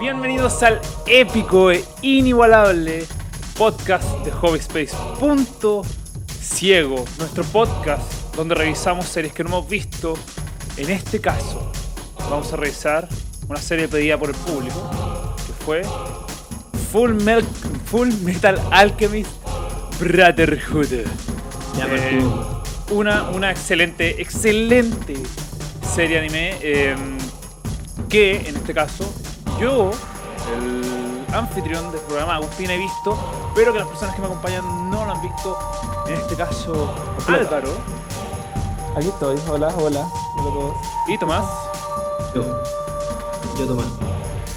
Bienvenidos al épico e inigualable podcast de Hobby Space. Punto Ciego, nuestro podcast donde revisamos series que no hemos visto. En este caso, vamos a revisar una serie pedida por el público que fue Full, Mel- Full Metal Alchemist Brotherhood. Eh, una, una excelente, excelente serie anime eh, que en este caso yo, el anfitrión del programa Agustín, he visto, pero que las personas que me acompañan no lo han visto. En este caso, Álvaro Aquí estoy, hola, hola, hola a todos. y Tomás. Yo. Yo Tomás.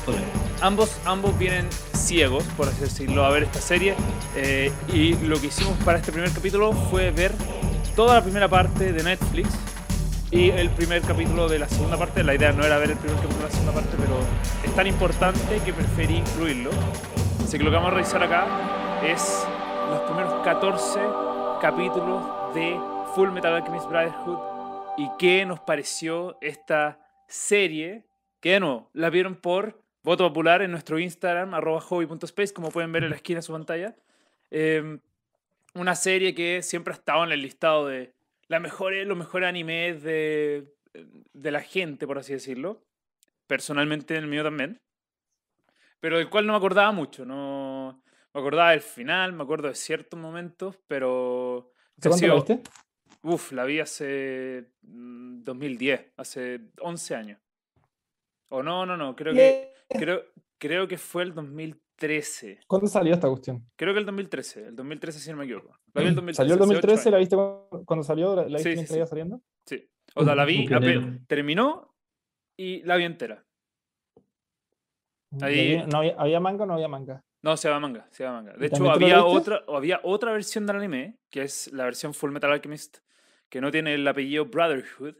Hola. Ambos, ambos vienen ciegos, por así decirlo, a ver esta serie. eh, y lo que hicimos para este primer capítulo fue ver toda la primera parte de Netflix y el primer capítulo de la segunda parte. La idea no era ver el primer capítulo de la segunda parte, pero es tan importante que preferí incluirlo. Así que lo que vamos a revisar acá es los primeros 14 capítulos de Full Metal Alchemist Brotherhood y qué nos pareció esta serie, que de nuevo, la vieron por voto popular en nuestro Instagram, arroba hobby.space, como pueden ver en la esquina de su pantalla. Eh, una serie que siempre ha estado en el listado de las mejores, los mejores animes de, de la gente, por así decirlo. Personalmente en el mío también. Pero del cual no me acordaba mucho. No me acordaba del final, me acuerdo de ciertos momentos, pero... ¿Hace cuánto la viste? Uf, la vi hace mm, 2010, hace 11 años. O no, no, no, creo que, creo, creo que fue el 2013. ¿Cuándo salió esta cuestión? Creo que el 2013, el 2013 si no me equivoco. La vi el 2013. ¿Salió el hace ocho 2013? ¿La viste cu- cuando salió? ¿La viste sí, mientras sí. iba saliendo? Sí. O sea, la vi, terminó y la vi entera. ¿Y Ahí- había- ¿No había, había manga o no había manga? No, se va manga, se va manga. De ¿Y hecho, había otra, había otra versión del anime, que es la versión Full Metal Alchemist, que no tiene el apellido Brotherhood.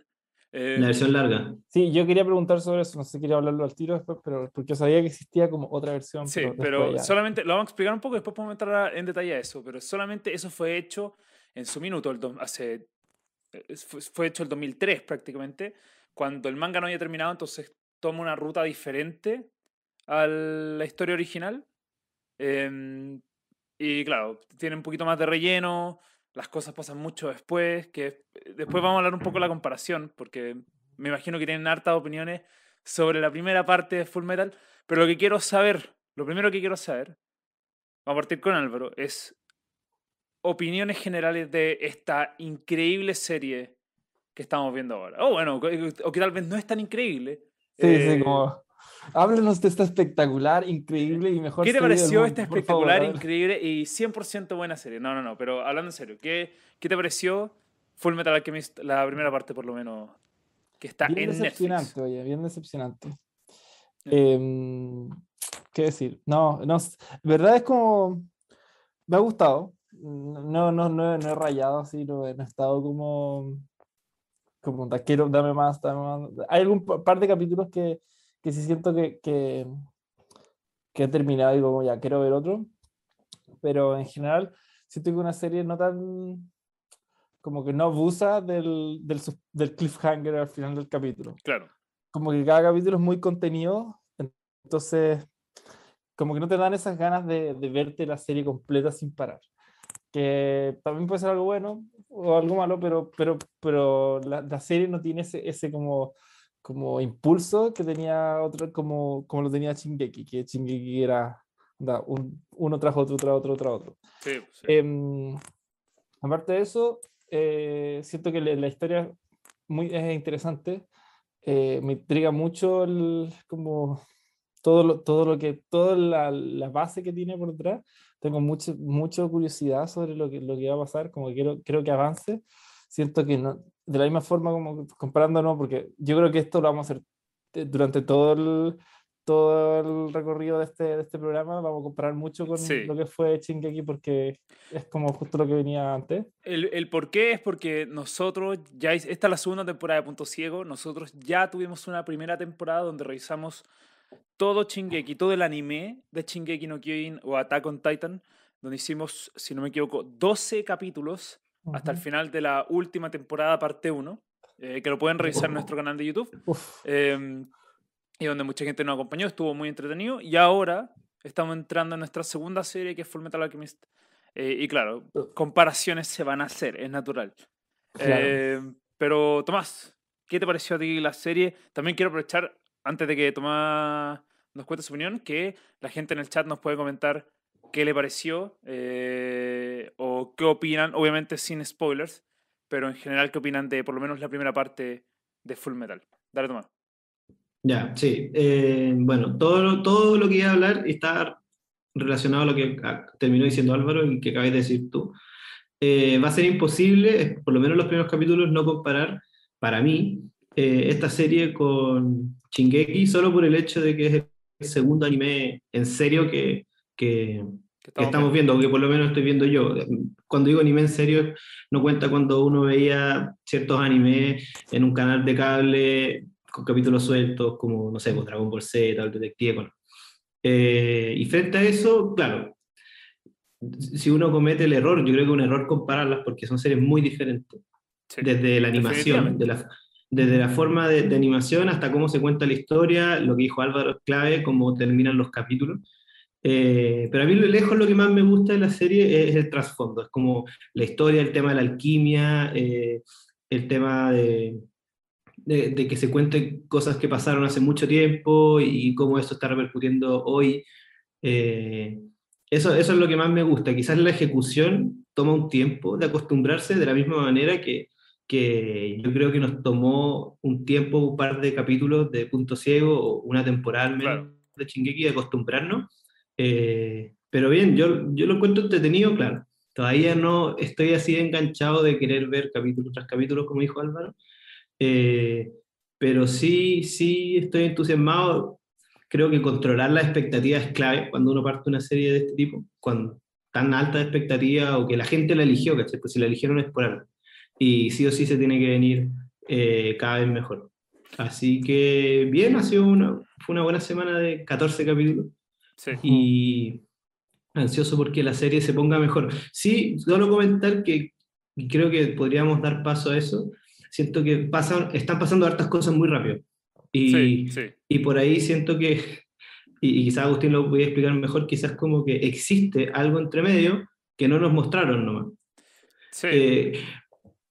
Eh, La versión larga. Sí, yo quería preguntar sobre eso, no sé si quería hablarlo al tiro después, pero porque sabía que existía como otra versión. Sí, pero ya. solamente lo vamos a explicar un poco, después podemos entrar en detalle a eso, pero solamente eso fue hecho en su minuto, el do- hace, eh, fue, hecho el 2003 prácticamente, cuando el manga no había terminado, entonces toma una ruta diferente a la historia original. em, y claro, tiene un poquito más de relleno, las cosas pasan mucho después, que eh, después vamos a hablar un poco de la comparación, porque me imagino que tienen hartas opiniones sobre la primera parte de Full Metal, pero lo que quiero saber, lo primero que quiero saber, vamos a partir con Álvaro, es opiniones generales de esta increíble serie que estamos viendo ahora. O bueno, o que tal vez no es tan increíble. Sí, Eh, sí, como. Háblanos de esta espectacular, increíble y mejor ¿Qué te pareció esta espectacular, favor, increíble y 100% buena serie? No, no, no, pero hablando en serio, ¿qué, qué te pareció Full Metal Alchemist, la primera parte por lo menos, que está Bien en Netflix? decepcionante, oye, bien decepcionante. Em, ¿qué decir? No, no, verdad es como, me ha gustado, no, no, no, he- no he rayado así, no, he no he estado como, como, "Da- quiero, dame más, dame más. Hay algún pa- par de capítulos que, que sí siento que, que, que he terminado y digo, como ya, quiero ver otro, pero en general siento que una serie no tan, como que no abusa del, del, del cliffhanger al final del capítulo Claro. como que cada capítulo es muy contenido, entonces como que no te dan esas ganas de, de verte la serie completa sin parar. Que también puede ser algo bueno o algo malo, pero, pero, pero la, la serie no tiene ese, ese como, como impulso que tenía otro, como, como lo tenía Shingeki, que Shingeki era onda, un, uno tras otro, tras otro, tras otro. Sí, sí. Em, aparte de eso, eh, siento que la, historia muy, es interesante. eh, me intriga mucho el, como todo lo, todo lo que, toda la, la base que tiene por detrás. Tengo mucho, mucha curiosidad sobre lo que, lo que va a pasar, como que quiero, quiero que avance. Siento que no, de la misma forma como comparándonos, porque yo creo que esto lo vamos a hacer eh, durante todo el, todo el recorrido de este, de este programa, vamos a comparar mucho con Sí. lo que fue Shingeki porque es como justo lo que venía antes. El, el por qué es porque nosotros, ya es- esta es la segunda temporada de Punto Ciego, nosotros ya tuvimos una primera temporada donde revisamos todo Shingeki, todo el anime de Shingeki no Kyojin o Attack on Titan, donde hicimos, si no me equivoco, 12 capítulos hasta el final de la última temporada, parte 1, eh, que lo pueden revisar en nuestro canal de YouTube. Em, y donde mucha gente nos acompañó, estuvo muy entretenido. Y ahora estamos entrando en nuestra segunda serie que es Full Metal Alchemist. Eh, y claro, comparaciones se van a hacer, es natural. Claro. Eh, pero Tomás, ¿qué te pareció a ti la serie? También quiero aprovechar, antes de que Tomás nos cuente su opinión, que la gente en el chat nos puede comentar qué le pareció eh, o qué opinan, obviamente sin spoilers, pero en general qué opinan de por lo menos la primera parte de Full Metal. Dale, Tomás. Ya, sí. Eh, bueno, todo, todo lo que iba a hablar está relacionado a lo que terminó diciendo Álvaro y que acabas de decir tú. Eh, va a ser imposible, por lo menos los primeros capítulos, no comparar, para mí, esta serie con Shingeki, solo por el hecho de que es el segundo anime en serio que, que, que estamos viendo, que por lo menos estoy viendo yo. Cuando digo anime en serio, no cuenta cuando uno veía ciertos animes en un canal de cable con capítulos sueltos, como, no sé, pues, Dragon Ball Z, el Detective Conan. Eh, y frente a eso, claro, si uno comete el error, yo creo que es un error compararlas porque son series muy diferentes Sí. desde la animación, de la, desde la forma de, de animación hasta cómo se cuenta la historia, lo que dijo Álvaro clave, cómo terminan los capítulos. Eh, pero a mí lo lejos lo que más me gusta de la serie es el trasfondo, es como la historia, el tema de la alquimia, eh, el tema de, de, de que se cuenten cosas que pasaron hace mucho tiempo y cómo eso está repercutiendo hoy. Eh, eso, eso es lo que más me gusta. Quizás la ejecución toma un tiempo de acostumbrarse de la misma manera que, que yo creo que nos tomó un tiempo, un par de capítulos de Punto Ciego o una temporada al menos Claro. de Shingeki de acostumbrarnos. Eh, pero bien, yo, yo lo encuentro entretenido, claro. Todavía no estoy así enganchado de querer ver capítulo tras capítulo, como dijo Álvaro. Eh, pero sí, sí estoy entusiasmado. Creo que controlar la expectativa es clave cuando uno parte una serie de este tipo, con tan alta expectativa o que la gente la eligió, ¿cachai? Pues si la eligieron es por algo. Y sí o sí se tiene que venir eh, cada vez mejor. Así que bien, ha sido una, fue una buena semana de 14 capítulos Sí. y ansioso porque la serie se ponga mejor. Sí, solo comentar que creo que podríamos dar paso a eso. Siento que pasan, están pasando hartas cosas muy rápido. Y, Sí, sí. y por ahí siento que, y, y quizás Agustín lo voy a explicar mejor, quizás como que existe algo entre medio que no nos mostraron nomás. Sí. Eh,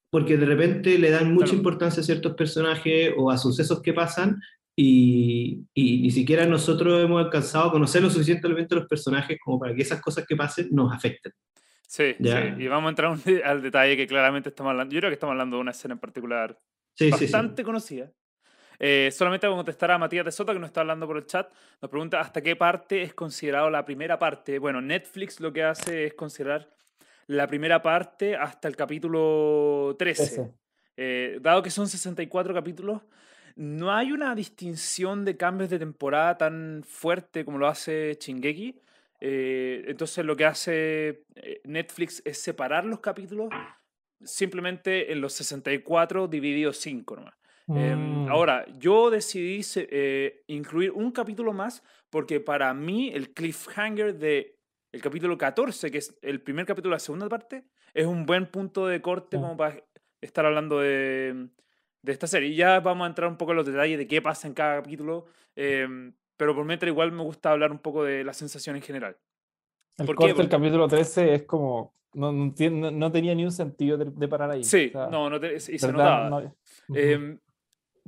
porque de repente le dan mucha Claro. importancia a ciertos personajes o a sucesos que pasan y, y ni siquiera nosotros hemos alcanzado a conocer lo suficientemente los personajes como para que esas cosas que pasen nos afecten. Sí, Ya. sí, y vamos a entrar un- al detalle que claramente estamos hablando. Yo creo que estamos hablando de una escena en particular Sí, sí, sí. bastante conocida. Eh, solamente voy a contestar a Matías de Soto, que nos está hablando por el chat. Nos pregunta hasta qué parte es considerado la primera parte. Bueno, Netflix lo que hace es considerar la primera parte hasta el capítulo 13. Ese. Eh, dado que son 64 capítulos, no hay una distinción de cambios de temporada tan fuerte como lo hace Shingeki. Eh, entonces lo que hace eh, Netflix es separar los capítulos simplemente en los 64 divididos 5 nomás. Eh, Mm. ahora, yo decidí eh, incluir un capítulo más porque para mí el cliffhanger de el capítulo 14, que es el primer capítulo de la segunda parte, es un buen punto de corte como para estar hablando de, de esta serie. Y ya vamos a entrar un poco en los detalles de qué pasa en cada capítulo, eh, pero por mientras igual me gusta hablar un poco de la sensación en general. El ¿Por corte del capítulo 13 es como. No, no, tenía ni un sentido de, de parar ahí. Sí, O sea, no, no te- y se notaba. No-. Eh,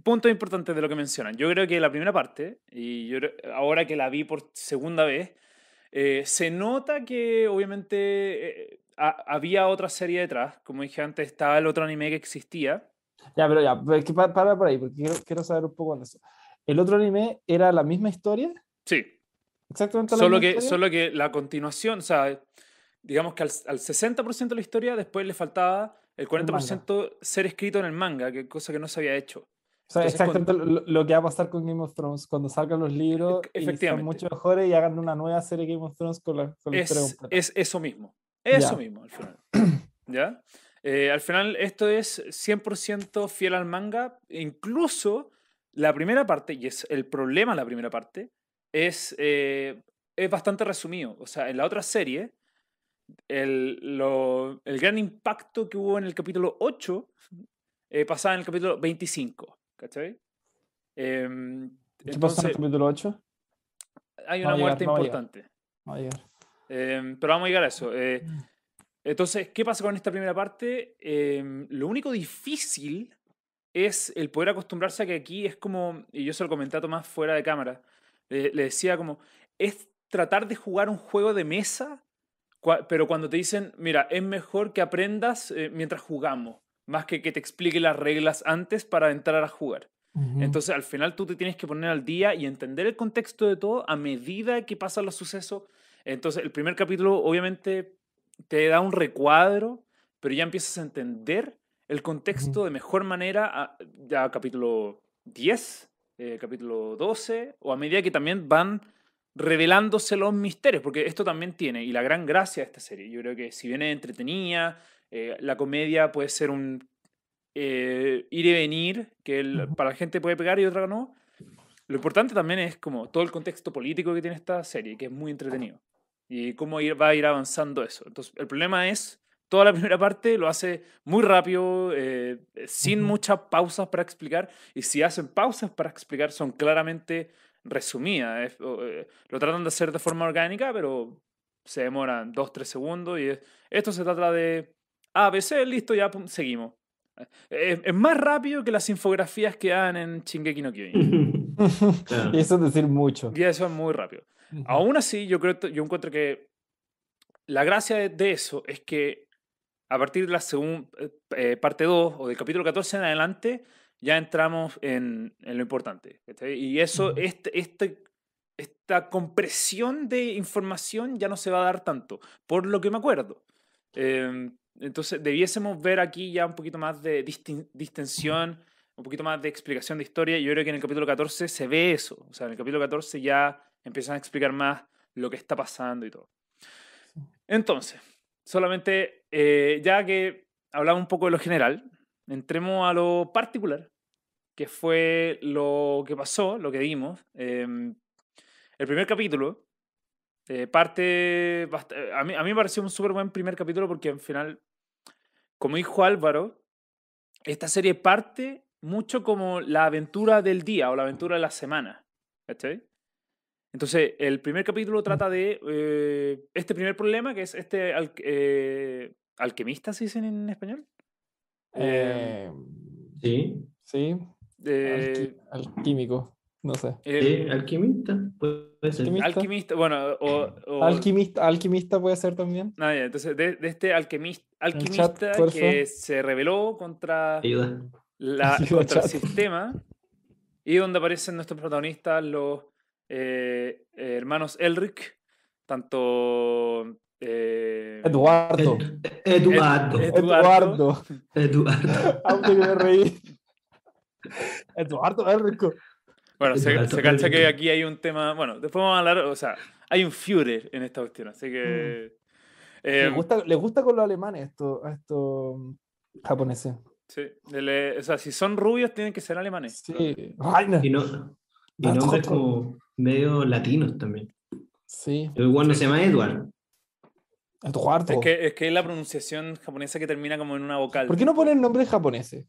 puntos importantes de lo que mencionan. Yo creo que la primera parte, y yo ahora que la vi por segunda vez, eh, se nota que obviamente eh, ha- había otra serie detrás. Como dije antes, estaba el otro anime que existía. Ya, pero ya, pero es que pa- para por ahí, porque quiero, quiero saber un poco de eso. ¿El otro anime era la misma historia? Sí, ¿Exactamente la solo misma que, historia? solo que la continuación, o sea, digamos que al, al 60% de la historia después le faltaba el 40% ser escrito en el manga, que cosa que no se había hecho. O sea, entonces, exactamente lo, lo que va a pasar con Game of Thrones cuando salgan los libros y sean mucho mejores y hagan una nueva serie Game of Thrones con la, con la historia es, completa. es eso mismo. Eso Ya. mismo, al final. ¿Ya? Eh, al final, esto es 100% fiel al manga. Incluso la primera parte, y es el problema de la primera parte, es, eh, es bastante resumido. O sea, en la otra serie, el, lo- el gran impacto que hubo en el capítulo 8 eh, pasaba en el capítulo 25. ¿Cachai? Em, ¿Qué pasa en el capítulo 8? Hay No una llegar, muerte no va a llegar. importante. Va a llegar. Eh, pero vamos a llegar a eso. Entonces, ¿qué pasa con esta primera parte? Eh, lo único difícil es el poder acostumbrarse a que aquí es como, y yo se lo comenté a Tomás fuera de cámara, le, le decía como, es tratar de jugar un juego de mesa, cua- pero cuando te dicen, mira, es mejor que aprendas eh, mientras jugamos, más que que te explique las reglas antes para entrar a jugar. Entonces, al final tú te tienes que poner al día y entender el contexto de todo a medida que pasan los sucesos. Entonces, el primer capítulo obviamente te da un recuadro, pero ya empiezas a entender el contexto de mejor manera a, ya capítulo 10, eh, capítulo 12, o a medida que también van revelándose los misterios, porque esto también tiene, y la gran gracia de esta serie, yo creo que si bien es entretenida, eh, la comedia puede ser un eh, ir y venir, que el- para la gente puede pegar y otra no. Lo importante también es como todo el contexto político que tiene esta serie, que es muy entretenido. Y cómo ir, va a ir avanzando eso. Entonces, el problema es, toda la primera parte lo hace muy rápido, eh, sin Ujú. muchas pausas para explicar. Y si hacen pausas para explicar, son claramente resumidas. es- eh, lo tratan de hacer de forma orgánica, pero se demoran 2-3 segundos. Y es- esto se trata de A, B, C, listo, ya pum, seguimos. Es, es más rápido que las infografías que dan en Shingeki no Kyojin. Y eso es decir mucho. Y eso es muy rápido. Aún así, yo creo, yo encuentro que la gracia de, de eso es que a partir de la segunda parte 2 o del capítulo 14 en adelante, ya entramos en, en lo importante. Y eso, Ujú. este, este, esta compresión de información ya no se va a dar tanto, por lo que me acuerdo. Eh, entonces, debiésemos ver aquí ya un poquito más de distensión, un poquito más de explicación de historia. Yo creo que en el capítulo 14 se ve eso. O sea, en el capítulo 14 ya empiezan a explicar más lo que está pasando y todo. Entonces, solamente, eh, ya que hablamos un poco de lo general, entremos a lo particular, que fue lo que pasó, lo que vimos. Em, el primer capítulo eh, parte. eh, A mí, a mí me pareció un súper buen primer capítulo porque al final, como dijo Álvaro, esta serie parte mucho como la aventura del día o la aventura de la semana. ¿Cachai? Entonces, el primer capítulo trata de eh, este primer problema, que es este al- eh, alquimista, ¿se dicen en español? Eh, Sí. sí, Eh, alqui- alquímico, no sé. el- alquimista, puede ser. Alquimista. alquimista, bueno, o... o- Alquimista, alquimista puede ser también. Ah, entonces, de, de este alquimista, alquimista que se rebeló contra, Ayuda. la, Ayuda, contra el sistema y donde aparecen nuestros protagonistas, los eh, eh, hermanos Elric, tanto... eh, Eduardo. Ed- Eduardo. Ed- Eduardo. Eduardo. Aunque me reí. Eduardo es rico. Bueno, se, Eduardo se cacha que aquí hay un tema. Bueno, después vamos a hablar. O sea, hay un Führer en esta cuestión, así que. Le eh, gusta, le gusta con los alemanes esto, a estos mm, japoneses. sí, le- o sea, si son rubios, tienen que ser alemanes. Sí. Ay, no. Y, no, y nombres como medio latinos también. Sí. El igual no se llama Edward. Eduardo. Es que, es que es la pronunciación japonesa que termina como en una vocal. ¿Por qué no ponen nombres japoneses?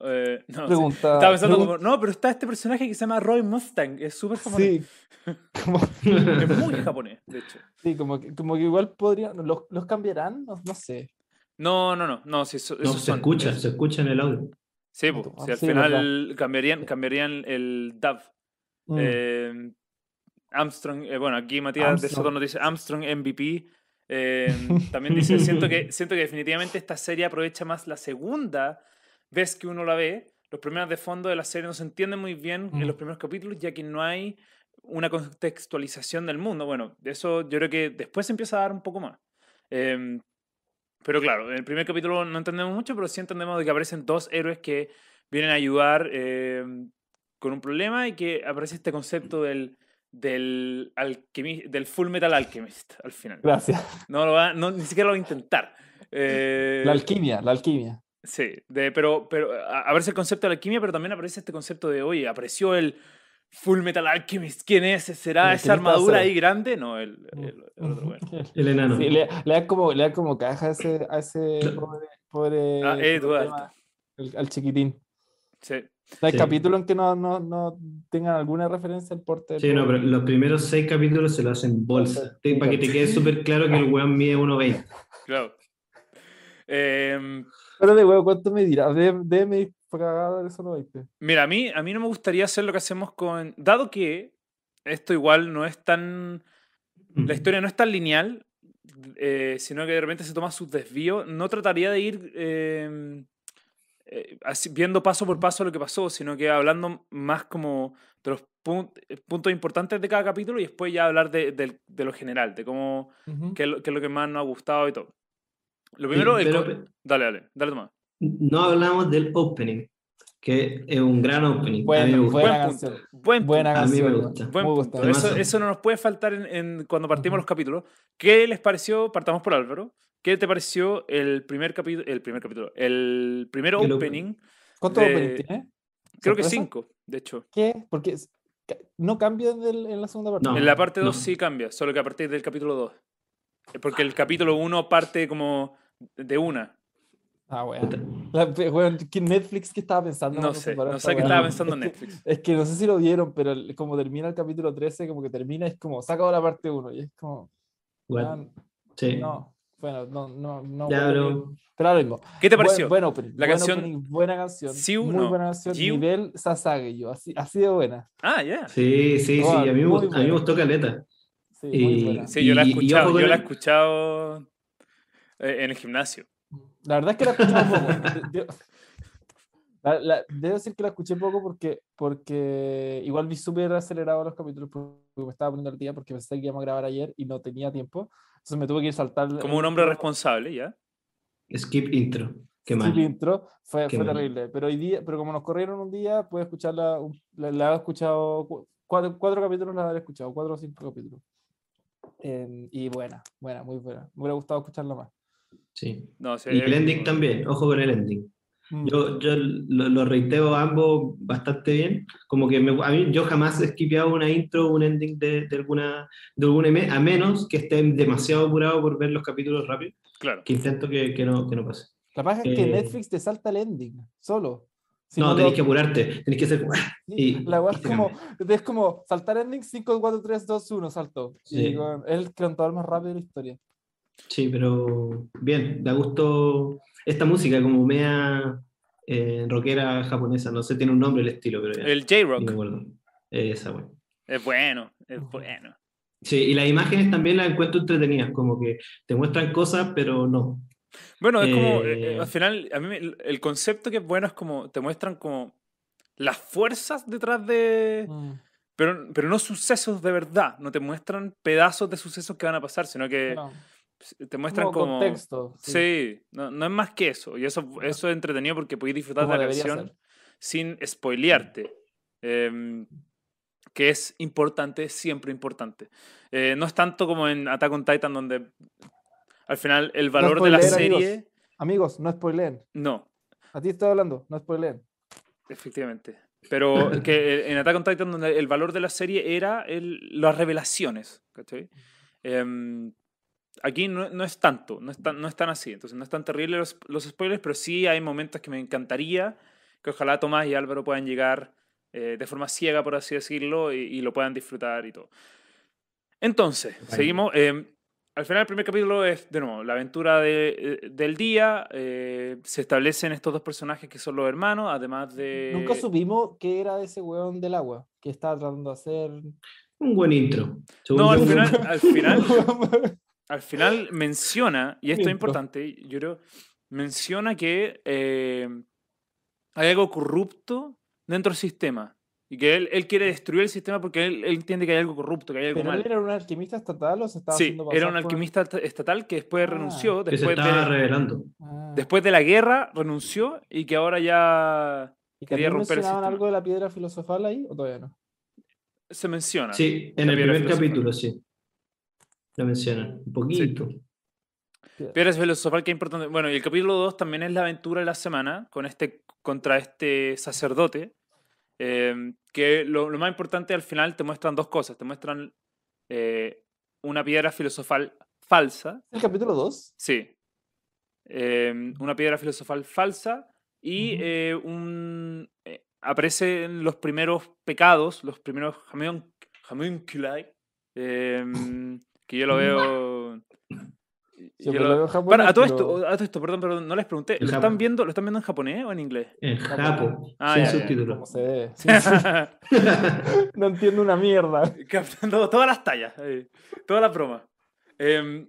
Eh, no, sí. Pregunta. Estaba pensando pregunta- como, no, pero está este personaje que se llama Roy Mustang, es súper japonés. Sí. Como, Es muy japonés, de hecho. sí, como que, como que igual podrían. ¿Los, los cambiarán? No, no sé. No, no, no, no, sí, eso, No, se son- escucha, es- se escucha en el audio. Sí, Ah, po, ah, si al sí, final cambiarían, cambiarían el dub. Mm. Eh, Armstrong, eh, bueno, aquí Matías de. Soto nos dice Armstrong MVP. Eh, también dice, siento que, siento que definitivamente esta serie aprovecha más la segunda vez que uno la ve. Los problemas de fondo de la serie no se entienden muy bien en Mm. los primeros capítulos, ya que no hay una contextualización del mundo. Bueno, de eso yo creo que después se empieza a dar un poco más. Eh, pero claro, en el primer capítulo no entendemos mucho, pero sí entendemos de que aparecen dos héroes que vienen a ayudar eh, con un problema y que aparece este concepto del, del, del Full Metal Alchemist al final. Gracias. No lo va, no, ni siquiera lo va a intentar. Eh, La alquimia, la alquimia. Sí, de, pero, pero a- aparece el concepto de la alquimia, pero también aparece este concepto de, oye, apareció el Full Metal Alchemist. ¿Quién es? ¿Será esa armadura ahí grande? No, el, el- el otro, bueno. El enano. Sí, le, le da como, le da como caja a ese, a ese pobre, pobre Ah, el- al chiquitín. Sí. Hay Sí. capítulos en que no, no, no tengan alguna referencia al porte Sí, no, pero los primeros seis capítulos se lo hacen bolsa. Para que te quede súper claro que el weón mide 1.20. Claro. Em, Pero de huevo, ¿cuánto me dirá? Debe, debe ir cagada de eso no 20. Mira, a mí, a mí no me gustaría hacer lo que hacemos con. Dado que esto igual no es tan. La historia no es tan lineal, eh, sino que de repente se toma sus desvíos, no trataría de ir eh, eh, así- viendo paso por paso lo que pasó, sino que hablando más como de los pun- eh, puntos importantes de cada capítulo y después ya hablar de, del- de lo general, de cómo. qué es lo, qué es lo que más nos ha gustado y todo. Lo primero, el pero- dale, dale, dale, Tomás. No hablamos del opening, que es un gran opening. a mí me Buena, gusta. buena Buen canción. punto. Buen Buena punto. A mí me canción. gusta. Buen punto. Eso, eso no nos puede faltar en, en- cuando partimos Ujú. los capítulos. ¿Qué les pareció? Partamos por Álvaro. ¿Qué te pareció el primer capítulo? El primer capítulo. El primer El opening. ¿Cuántos de- openings tiene? Creo que cinco, de hecho. ¿Qué? Porque no cambia en, la segunda parte. No. En la parte 2 no. sí cambia, solo que a partir del capítulo 2. Porque el capítulo 1 parte como de una. Ah, weón. ¿qué Netflix qué estaba pensando? No sé, no sé qué estaba pensando en Es que- Netflix. Es que no sé si lo vieron, pero el- como termina el capítulo 13, como que termina, es como, saca ahora la parte 1. Y es como, What? weón, Sí. no. Bueno, no, no, no. Ya, pero- Pero ahora mismo. ¿Qué te Buen- pareció? Buen, opening. La buen canción opening, buena canción. Siu, muy no, buena canción. Jiu. Nivel Sasage, yo. Así, así de buena. Ah, ya. Sí, sí, sí. No, A mí, me, muy gust- a mí me gustó Caleta. Sí, Y- muy buena. Sí, yo la he escuchado. con Yo la he el- escuchado eh, en el gimnasio. La verdad es que la he escuchado poco. De- de- la- la- debo decir que la escuché poco porque, porque igual vi súper acelerado los capítulos porque me estaba poniendo al día porque pensé que íbamos a grabar ayer y no tenía tiempo. Entonces me tuve que ir saltar. Como un hombre responsable, ¿ya? Skip intro. Qué Skip mal. intro fue, fue mal. terrible. Pero hoy día, pero como nos corrieron un día, pude escucharla. La, la he escuchado cu- cuatro, cuatro capítulos, la habré escuchado, cuatro o cinco capítulos. Em, y buena, buena, muy buena. Me hubiera gustado escucharla más. Sí. No, sí, Y el eh, ending también. Ojo con el ending. Mm. Yo, yo lo, lo reiteo a ambos bastante bien. Como que me- a mí, yo jamás he skipeado una intro o un ending de, de alguna, de algún eme- a menos que esté demasiado apurado por ver los capítulos rápido, Claro. que intento que, que no, que no pase. La paja es que Eh, Netflix te salta el ending, solo. Si no, lo- tenéis que apurarte, tenéis que hacer como, ¡ah! sí, y- la weá y es como, es como saltar ending 5, 4, 3, 2, 1, saltó. Y Sí. weón, es el cantador más rápido de la historia. Sí, pero bien, da gusto esta música como media eh, rockera japonesa, no sé, tiene un nombre el estilo, pero ya, El J-Rock. Esa, bueno. Es bueno, es bueno. Sí, y las imágenes también las encuentro entretenidas, como que te muestran cosas, pero no. Bueno, es como, eh, eh, Eh, al final, a mí el concepto que es bueno es como, te muestran como las fuerzas detrás de... Mm, Pero, pero no sucesos de verdad, no te muestran pedazos de sucesos que van a pasar, sino que no, te muestran como como... contexto. Sí, no, no es más que eso. Y eso, eso es entretenido porque podéis disfrutar de la canción ser. sin spoilearte. em, que es importante, siempre importante. Eh, no es tanto como en Attack on Titan, donde al final el valor de la spoiler, amigos. serie. Amigos, no spoileen. No, A ti estoy hablando, no spoileen. efectivamente. Pero que en Attack on Titan, donde el valor de la serie era el- las revelaciones. ¿cachai? Em, aquí no, no es tanto, no es tan, no es tan así. Entonces no es tan terrible los, los spoilers, pero sí hay momentos que me encantaría que ojalá Tomás y Álvaro puedan llegar eh, de forma ciega, por así decirlo, y, y lo puedan disfrutar y todo. Entonces, Bueno. seguimos. em, al final, el primer capítulo es, de nuevo, la aventura de- eh, del día. eh, se establecen estos dos personajes que son los hermanos, además de. Nunca supimos qué era ese weón del agua que estaba tratando de hacer. Un buen intro. Según No, al final, al final, al final menciona, y esto es importante, yo creo, menciona que eh, hay algo corrupto dentro del sistema. Y que él, él quiere destruir el sistema porque él, él entiende que hay algo corrupto, que hay algo ¿Pero él mal. era un alquimista estatal o se estaba Sí, haciendo era un por- alquimista est- estatal que después Ah. renunció, que se después estaba de, revelando. Ah. después de la guerra renunció y que ahora ya ¿Y quería romper el mencionaban sistema. algo de la piedra filosofal ahí o todavía no? se menciona. Sí, en el primer filosofal. capítulo, sí. Lo mencionan. Un poquito. Piedra filosofal que es importante. Bueno, y el capítulo 2 también es la aventura de la semana con este, contra este sacerdote. eh, que lo, lo más importante al final te muestran dos cosas. Te muestran eh, una piedra filosofal falsa. ¿El capítulo 2? Sí. eh, una piedra filosofal falsa y eh, un, aparecen los primeros pecados, los primeros homunculai, em, que yo lo veo... Yo yo lo lo- veo en japonés, Para, a, todo pero- esto, a todo esto, perdón, perdón, no les pregunté. ¿Lo están, viendo, ¿Lo están viendo en japonés o en inglés? En Japo, Ah, sin ya, ya. subtítulos. No entiendo una mierda. Captando todas las tallas, eh, todas las bromas. Em,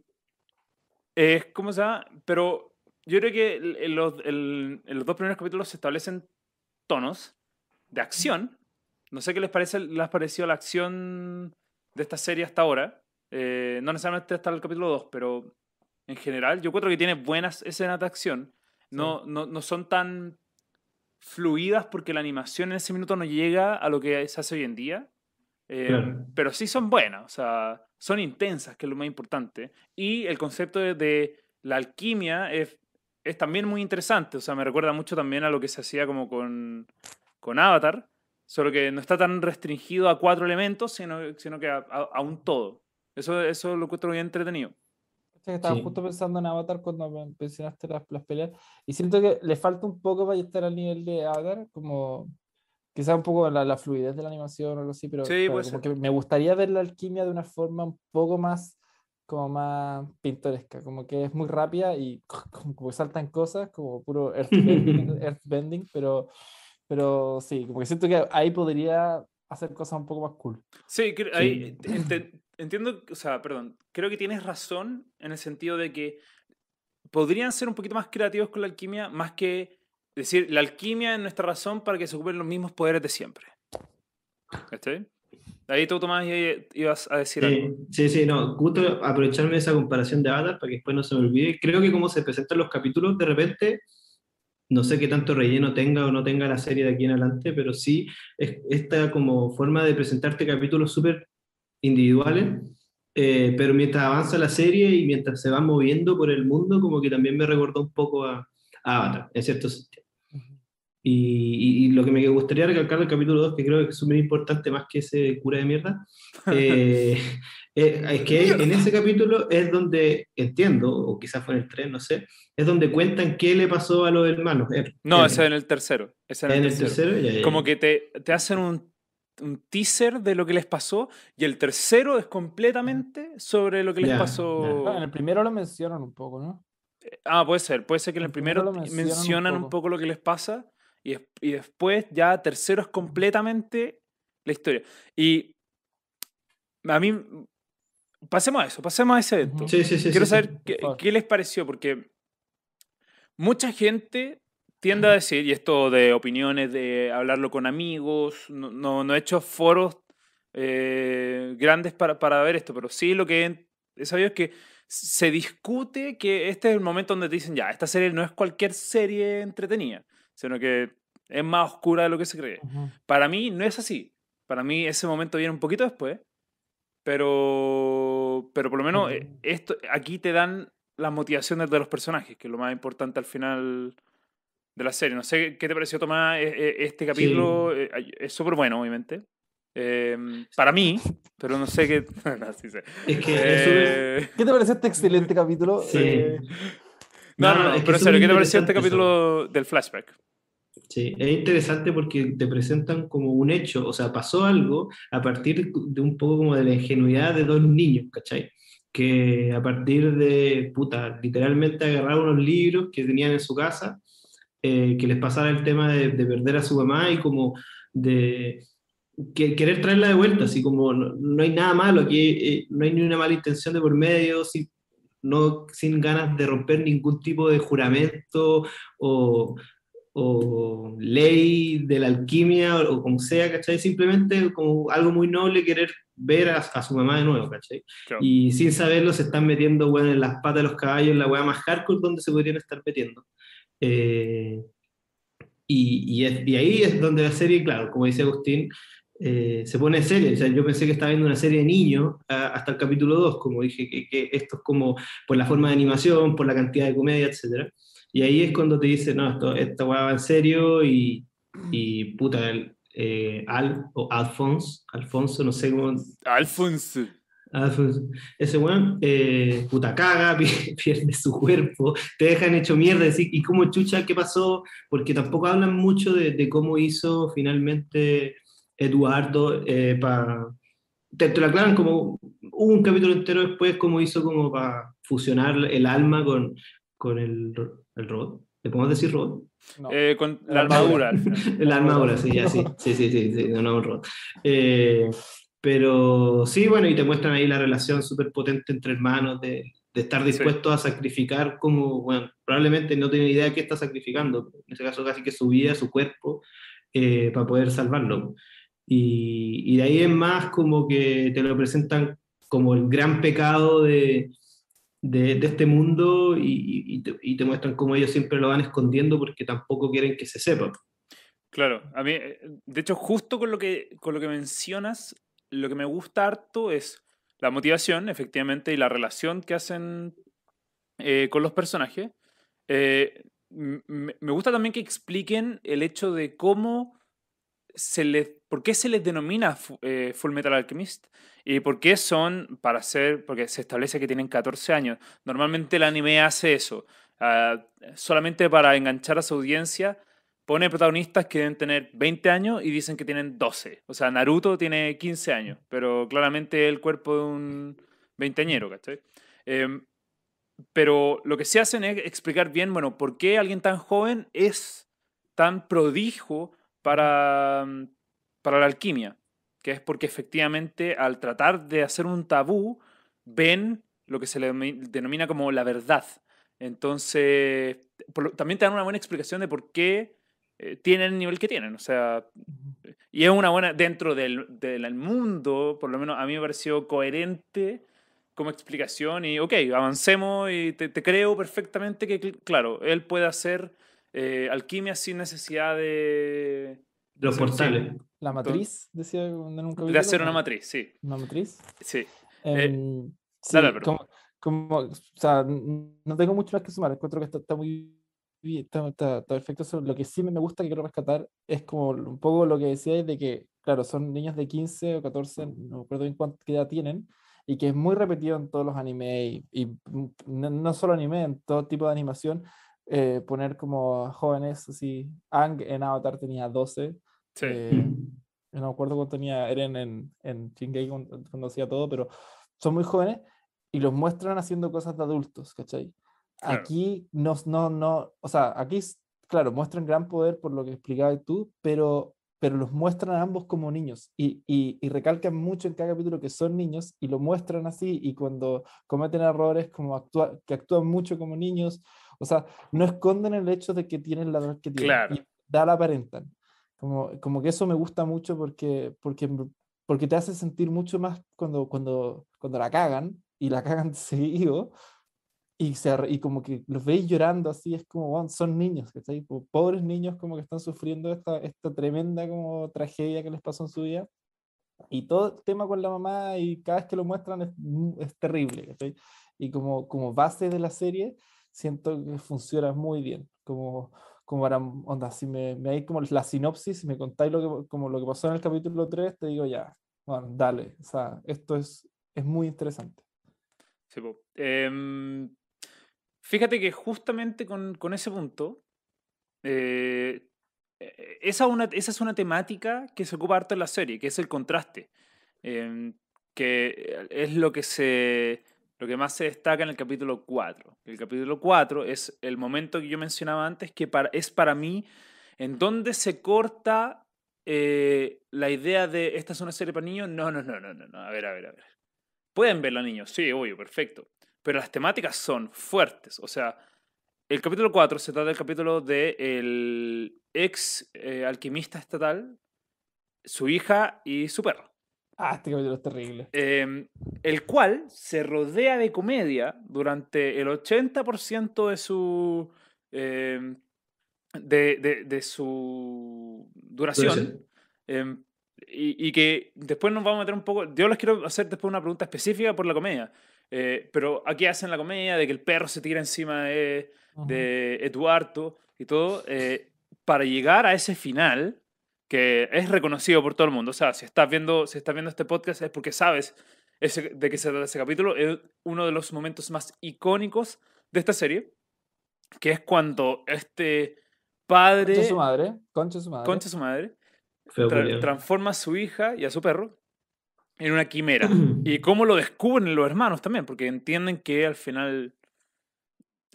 es ¿Cómo se llama? Pero yo creo que en los, en los dos primeros capítulos se establecen tonos de acción. No sé qué les parece, les ha parecido la acción de esta serie hasta ahora. Eh, no necesariamente hasta el capítulo 2, pero en general yo encuentro que tiene buenas escenas de acción. No, no, no son tan fluidas porque la animación en ese minuto no llega a lo que se hace hoy en día. Eh, Claro. Pero sí son buenas, o sea, son intensas, que es lo más importante. Y el concepto de, de la alquimia es, es también muy interesante, o sea, me recuerda mucho también a lo que se hacía como con, con Avatar, solo que no está tan restringido a cuatro elementos, sino, sino que a, a- a un todo. Eso, eso lo encuentro bien entretenido. Estaba Sí. justo pensando en Avatar cuando me mencionaste las, las peleas y siento que le falta un poco para estar al nivel de Avatar, como quizás un poco la, la fluidez de la animación o algo así, pero Sí, claro, como que me gustaría ver la alquimia de una forma un poco más como más pintoresca, como que es muy rápida y como que saltan cosas, como puro earthbending, earthbending, pero, pero sí, como que siento que ahí podría hacer cosas un poco más cool. Sí, ahí Sí. ente- entiendo, o sea, perdón, creo que tienes razón en el sentido de que podrían ser un poquito más creativos con la alquimia, más que decir, la alquimia es nuestra razón para que se ocupen los mismos poderes de siempre. ¿Cachai? Ahí tú, Tomás, i- ibas a decir algo. Sí, sí, sí, no, justo aprovecharme de esa comparación de Avatar para que después no se me olvide. Creo que como se presentan los capítulos, de repente, no sé qué tanto relleno tenga o no tenga la serie de aquí en adelante, pero sí es esta como forma de presentarte capítulos súper individuales, eh, pero mientras avanza la serie y mientras se va moviendo por el mundo, como que también me recordó un poco a, a Avatar, en cierto sentido. Y, y- y lo que me gustaría recalcar del capítulo 2, que creo que es súper importante más que ese cura de mierda, eh, eh, es que en ese capítulo es donde, entiendo, o quizás fue en el 3, no sé, es donde cuentan qué le pasó a los hermanos. Er- No, ese es en el tercero. ese es en en el tercero. ya, ya, Como ya. que te, te hacen un, un teaser de lo que les pasó y el tercero es completamente sobre lo que les Ya, pasó. Ah, en el primero lo mencionan un poco, ¿no? Ah, puede ser. Puede ser que en el primero primero te- mencionan un mencionan un poco. poco lo que les pasa y, y después ya tercero es completamente la historia. Y a mí, pasemos a eso, pasemos a ese evento. Sí, sí, sí. Quiero sí, saber sí. qué, por favor. qué les pareció, porque mucha gente tiende a decir, y esto de opiniones, de hablarlo con amigos, no, no, no he hecho foros eh, grandes para, para ver esto, pero sí lo que he, sabido es que se discute que este es el momento donde te dicen, ya, esta serie no es cualquier serie entretenida, sino que es más oscura de lo que se cree. Para mí no es así. Para mí ese momento viene un poquito después. Pero, pero por lo menos eh, esto, aquí te dan las motivaciones de los personajes, que es lo más importante al final de la serie. No sé qué te pareció, Tomás, e- e- este capítulo. eh, Es súper bueno, obviamente. Em, para mí, pero no sé qué... no, sí sé. Es que es Eh, ¿Qué te parece este excelente capítulo? Sí. Eh, no, no, no, pero en serio, ¿qué te pareció este eso. capítulo del flashback? Sí, es interesante porque te presentan como un hecho, o sea, pasó algo a partir de un poco como de la ingenuidad de dos niños, ¿cachai? Que a partir de, puta, literalmente agarrar unos libros que tenían en su casa, eh, que les pasara el tema de, de perder a su mamá y como de que- querer traerla de vuelta, así como no, no hay nada malo aquí, eh, no hay ni una mala intención de por medio, no, sin ganas de romper ningún tipo de juramento o, o ley de la alquimia o, o como sea, ¿cachai? Simplemente como algo muy noble querer ver a, a su mamá de nuevo, ¿cachai? Claro. Y sin saberlo se están metiendo, bueno, en las patas de los caballos, en la weá más hardcore donde se podrían estar metiendo. Eh, y, y, es- y ahí es donde la serie, claro, como dice Agustín, eh, se pone seria. O sea, yo pensé que estaba viendo una serie de niños a- hasta el capítulo 2, como dije, que, que esto es como por la forma de animación, por la cantidad de comedia, etc. Y ahí es cuando te dice, no, esto, esta weá va en serio y, y puta, el, eh, Al o Alfonso, no sé cómo, Alfonso. Alfonso. Ese weón, eh, puta caga, pierde su cuerpo, te dejan hecho mierda, decir, ¿y cómo chucha qué pasó? Porque tampoco hablan mucho de, de cómo hizo finalmente Eduardo eh, para... Te, te, lo aclaran como hubo un capítulo entero después cómo hizo como para fusionar el alma con, con el, el robot. ¿Le podemos decir robot? No. Eh, con la armadura. la armadura, sí, ya, sí, sí, sí, sí, sí, no, no un robot. Eh, pero sí, bueno, y te muestran ahí la relación súper potente entre hermanos, de, de estar dispuestos sí. a sacrificar como, bueno, probablemente no tiene idea de qué está sacrificando, en ese caso casi que su vida, su cuerpo, eh, para poder salvarlo. Y, y, de ahí es más como que te lo presentan como el gran pecado de, de, este mundo y, y, te, y, te, muestran cómo ellos siempre lo van escondiendo porque tampoco quieren que se sepa. Claro, a mí, de hecho, justo con lo que, con lo que mencionas, lo que me gusta harto es la motivación, efectivamente, y la relación que hacen eh, con los personajes. Eh, me gusta también que expliquen el hecho de cómo se por qué se les denomina eh, Full Metal Alchemist y por qué son, para ser, porque se establece que tienen 14 años. Normalmente el anime hace eso, uh, solamente para enganchar a su audiencia pone protagonistas que deben tener 20 años y dicen que tienen 12. O sea, Naruto tiene 15 años, pero claramente el cuerpo de un veinteañero, ¿cachai? Eh, pero lo que se hacen es explicar bien, bueno, por qué alguien tan joven es tan prodigio para, para la alquimia, que es porque efectivamente al tratar de hacer un tabú, ven lo que se le denomina como la verdad. Entonces, por, también te dan una buena explicación de por qué eh, tienen el nivel que tienen. O sea, y es una buena, dentro del, del, mundo, por lo menos a mí me pareció coherente como explicación y, ok, avancemos y te, te creo perfectamente que, claro, él puede hacer eh, alquimia sin necesidad de... Los portales. La matriz, decía en un capítulo. De hacer una matriz, sí. ¿Una matriz? Sí. Eh, eh, sí dale, como, como, o sea, no tengo mucho más que sumar, encuentro que está, está muy Está, está, está, perfecto. Lo que sí me gusta que quiero rescatar es como un poco lo que decíais de que, claro, son niños de 15 o 14, no recuerdo en cuánta edad tienen, y que es muy repetido en todos los animes, y, y no, no, solo anime, en todo tipo de animación, eh, poner como jóvenes así. Ang en Avatar tenía 12. Sí. Eh, no me acuerdo cuánto tenía Eren en, en Shingeki cuando, hacía todo, pero son muy jóvenes y los muestran haciendo cosas de adultos, ¿cachai? Claro. Aquí no, no, no, o sea, aquí, claro, muestran gran poder por lo que explicabas tú, pero, pero los muestran a ambos como niños y, y, y, recalcan mucho en cada capítulo que son niños y lo muestran así y cuando cometen errores como actúa, que actúan mucho como niños, o sea, no esconden el hecho de que tienen la edad que tienen claro. y da la aparentan. Como, como que eso me gusta mucho porque, porque, porque te hace sentir mucho más cuando, cuando, cuando la cagan y la cagan seguido y, se, y como que los veis llorando así, es como, son niños, ¿cachai? Pobres niños como que están sufriendo esta, esta tremenda como tragedia que les pasó en su vida. Y todo el tema con la mamá y cada vez que lo muestran es, es terrible, ¿cachai? Y como, como base de la serie, siento que funciona muy bien. Como, como para, onda, si me, me hay como la sinopsis, si me contáis lo que, como lo que pasó en el capítulo 3, te digo ya, bueno, dale, o sea, esto es, es muy interesante. Sí, eh, Fíjate que justamente con, con ese punto, eh, esa, una, esa es una temática que se ocupa harto en la serie, que es el contraste, eh, que es lo que, se, lo que más se destaca en el capítulo 4. El capítulo 4 es el momento que yo mencionaba antes, que es para mí en donde se corta eh, la idea de esta es una serie para niños. No, no, no, no, no, no. A ver, a ver, a ver. ¿Pueden verla niños? Sí, obvio, perfecto pero las temáticas son fuertes. O sea, el capítulo 4 se trata del capítulo del de ex eh, alquimista estatal, su hija y su perro. Ah, este capítulo es terrible. Eh, el cual se rodea de comedia durante el 80% de su. Eh, de, de, de, su duración. Eh, y, y, que después nos vamos a meter un poco. Yo les quiero hacer después una pregunta específica por la comedia. Eh, pero aquí hacen la comedia de que el perro se tira encima de, de Eduardo y todo, eh, para llegar a ese final que es reconocido por todo el mundo. O sea, si estás viendo, si estás viendo este podcast es porque sabes ese, de que se trata ese capítulo, es uno de los momentos más icónicos de esta serie, que es cuando este padre... Concha su madre. Concha su madre. Concha su madre. Tra- transforma a su hija y a su perro en una quimera. y cómo lo descubren los hermanos también, porque entienden que al final,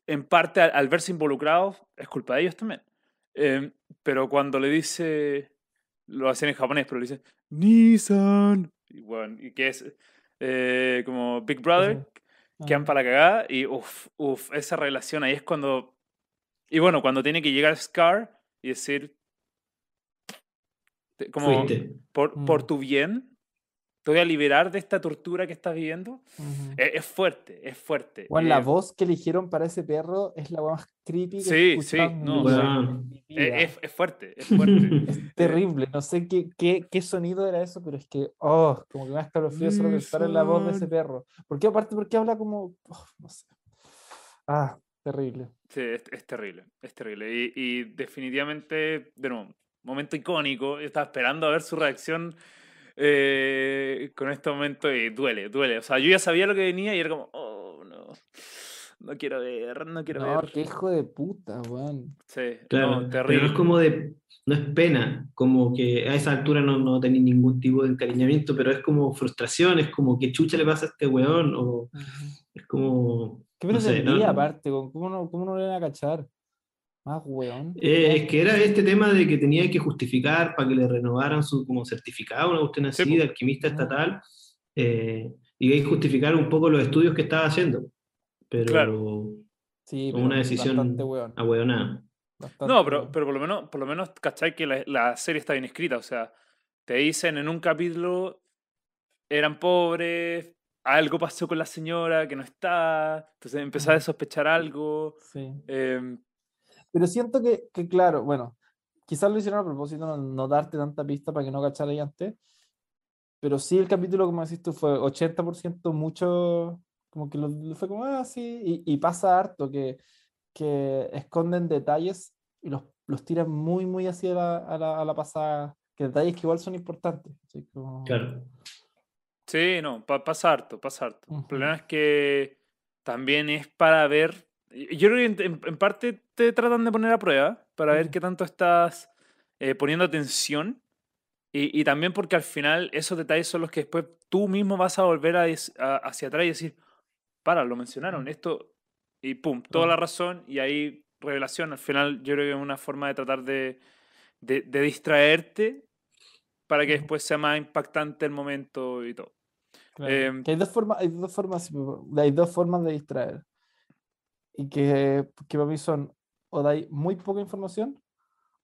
en parte, al, al verse involucrados, es culpa de ellos también. Em, pero cuando le dice, lo hacen en japonés, pero le dice, Nissan, y, bueno, y que es eh, como Big Brother, quedan Ajá. para la cagada, y uff, uff, esa relación ahí es cuando... Y bueno, cuando tiene que llegar Scar y decir, como por, por Mm. tu bien, te voy a liberar de esta tortura que estás viviendo. Ujú. Es, es fuerte, es fuerte. Bueno, la Eh, voz que eligieron para ese perro es la más creepy que Sí, sí, no, mi eh, es, es fuerte, es fuerte. Es terrible, no sé qué, qué, qué sonido era eso, pero es que, oh, como que me da escalofrío solo pensar en la voz de ese perro. ¿Por qué aparte, porque habla como, oh, no sé. Ah, terrible. Sí, es, es terrible, es terrible. Y, y definitivamente, de nuevo, momento icónico. Estaba esperando a ver su reacción eh, con este momento y duele, duele. O sea, yo ya sabía lo que venía y era como, oh, no, no quiero ver, no quiero No, ver. qué hijo de puta, weón. Sí, Claro, no, pero terrible. no es como de, no es pena, como que a esa altura no, no tenés ningún tipo de encariñamiento, pero es como frustración, es como que chucha le pasa a este weón, o es como, ¿Qué no sé, aparte? ¿Cómo no, cómo no le van a cachar? Más weón. Eh, es que era este tema de que tenía que justificar para que le renovaran su como certificado, una cuestión así, Sí, de alquimista Ah. estatal, eh, y ahí justificar un poco los estudios que estaba haciendo, pero Claro. Sí, como una pero decisión ahueonada. No, pero, pero por lo menos, por lo menos, ¿cachai? Que la, la serie está bien escrita. O sea, te dicen en un capítulo, eran pobres, algo pasó con la señora que no está, entonces empezás a sospechar algo. Sí. em, Pero siento que, que, claro, bueno, quizás lo hicieron a propósito, no, no darte tanta pista para que no cachara ahí antes. Pero sí, el capítulo, como decís tú, fue 80% mucho, como que lo, lo fue como, ah, sí, y, y pasa harto que, que esconden detalles y los, los tiran muy, muy hacia la, a, la, a la pasada, que detalles que igual son importantes. así como- Claro. sí, no, pa- pasa harto, pasa harto. El Ujú. problema es que también es para ver. Yo creo que en, parte te tratan de poner a prueba para ver qué tanto estás eh, poniendo atención. Y, y también porque al final esos detalles son los que después tú mismo vas a volver a hacia atrás y decir, para, lo mencionaron, esto, y pum, toda la razón, y ahí revelación. Al final yo creo que es una forma de tratar de, de, de distraerte para que después sea más impactante el momento y todo. Claro, Em, que hay dos formas, hay dos formas, hay dos formas de distraer. Y que, que para mí son o dais muy poca información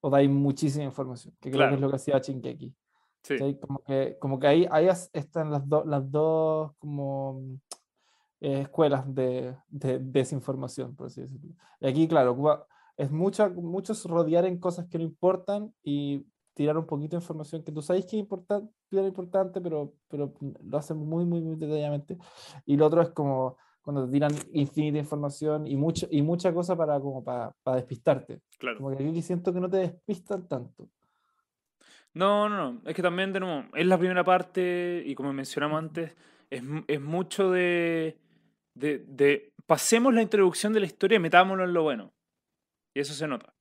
o dais muchísima información, que creo que Claro. es lo que hacía Shingeki. Sí, ¿cachai? Como que, como que ahí, ahí están las, dos las dos como eh, escuelas de, de desinformación, por así decirlo. Y aquí, claro, ocupa- es mucho, muchos rodear en cosas que no importan y tirar un poquito de información que tú sabes que es importante, importante pero, pero lo hacen muy, muy, muy detalladamente. Y lo otro es como cuando te tiran infinita información y, mucho, y mucha cosa para, como para, para despistarte. claro. Como que aquí siento que no te despistan tanto. No, no, no. Es que también, de nuevo, es la primera parte y como mencionamos antes, es, es mucho de, de, de pasemos la introducción de la historia y metámoslo en lo bueno. Y eso se nota.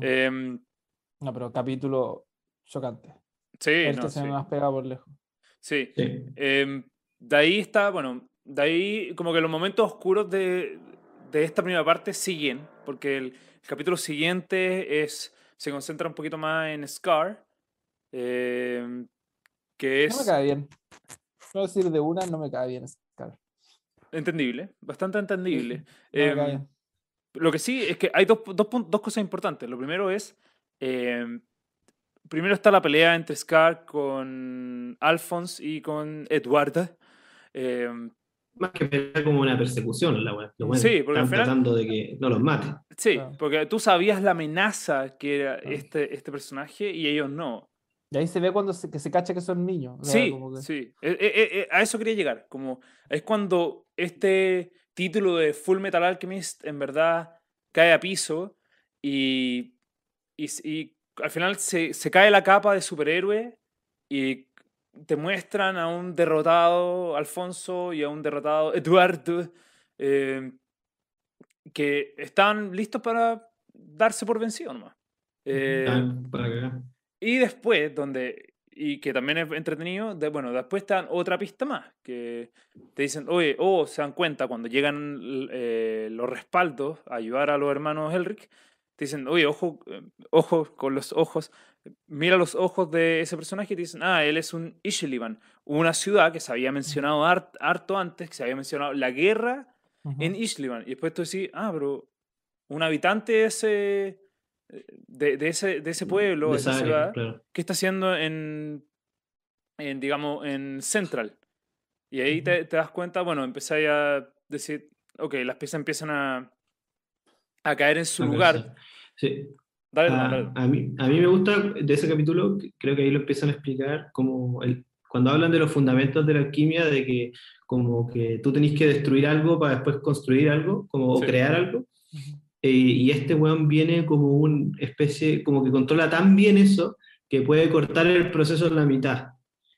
Em, No, pero capítulo chocante. sí, el no, se sí. me más pegado por lejos. Sí. Sí. Em, de ahí está, bueno, de ahí como que los momentos oscuros de, de esta primera parte siguen, porque el, el capítulo siguiente es, se concentra un poquito más en Scar, em, que No me es cae bien. A decir de una, no me cae bien Scar. entendible, bastante entendible. No me cae Em, bien. Lo que sí es que hay dos, dos, dos cosas importantes. Lo primero es, em, primero está la pelea entre Scar con Alphonse y con Eduarda. Más que como una persecución, la bueno, Sí, porque al están final- tratando de que no los mate. sí, Claro. porque tú sabías la amenaza que era Claro. este, este personaje y ellos no. Y ahí se ve cuando se, que se cacha que son niños. o sea, Sí, como que- sí. Eh, eh, eh, a eso quería llegar. Como es cuando este título de Full Metal Alchemist en verdad cae a piso y, y, y al final se, se cae la capa de superhéroe y te muestran a un derrotado Alfonso y a un derrotado Eduardo eh, que están listos para darse por vencido nomás. Eh, y después, donde, y que también es entretenido, de, bueno, después te dan otra pista más, que te dicen, oye, o se dan cuenta cuando llegan eh, los respaldos a ayudar a los hermanos Elric, te dicen, oye, ojo, ojo con los ojos, mira los ojos de ese personaje y te dicen, ah, él es un Ishiliban, una ciudad que se había mencionado harto antes, que se había mencionado la guerra en Ishlivan. Y después tú decís, ah, pero un habitante de ese, de, de ese, de ese pueblo, de esa ciudad, ¿qué está haciendo en, en, digamos, en Central? Y ahí te, te, das cuenta, bueno, empezáis a decir, ok, las piezas empiezan a, a caer en su lugar. Sí. Dale, a, dale. A, mí, a mí me gusta de ese capítulo, creo que ahí lo empiezan a explicar como el, cuando hablan de los fundamentos de la alquimia, de que como que tú tenés que destruir algo para después construir algo, como o crear algo. Eh, y este weón viene como una especie, como que controla tan bien eso, que puede cortar el proceso en la mitad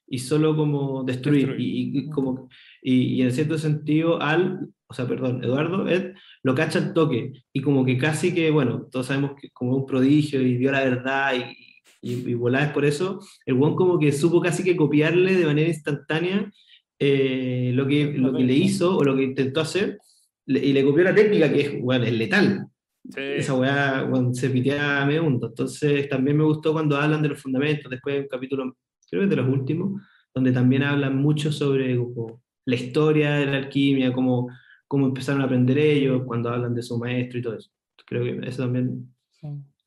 y solo como destruir. Y, como, y, en cierto sentido, Al, o sea, perdón, Eduardo, Ed, lo cacha el toque. Y como que casi que, bueno, todos sabemos que como un prodigio y dio la verdad y, y, y por eso, el Won como que supo casi que copiarle de manera instantánea eh, lo, que, lo que le hizo o lo que intentó hacer, y le copió la técnica que es, bueno, es letal. Esa weá se pitea a medio mundo. Entonces también me gustó cuando hablan de los fundamentos, después un capítulo, creo que de los últimos, donde también hablan mucho sobre la historia de la alquimia, cómo, cómo empezaron a aprender ellos, cuando hablan de su maestro y todo eso. Creo que eso también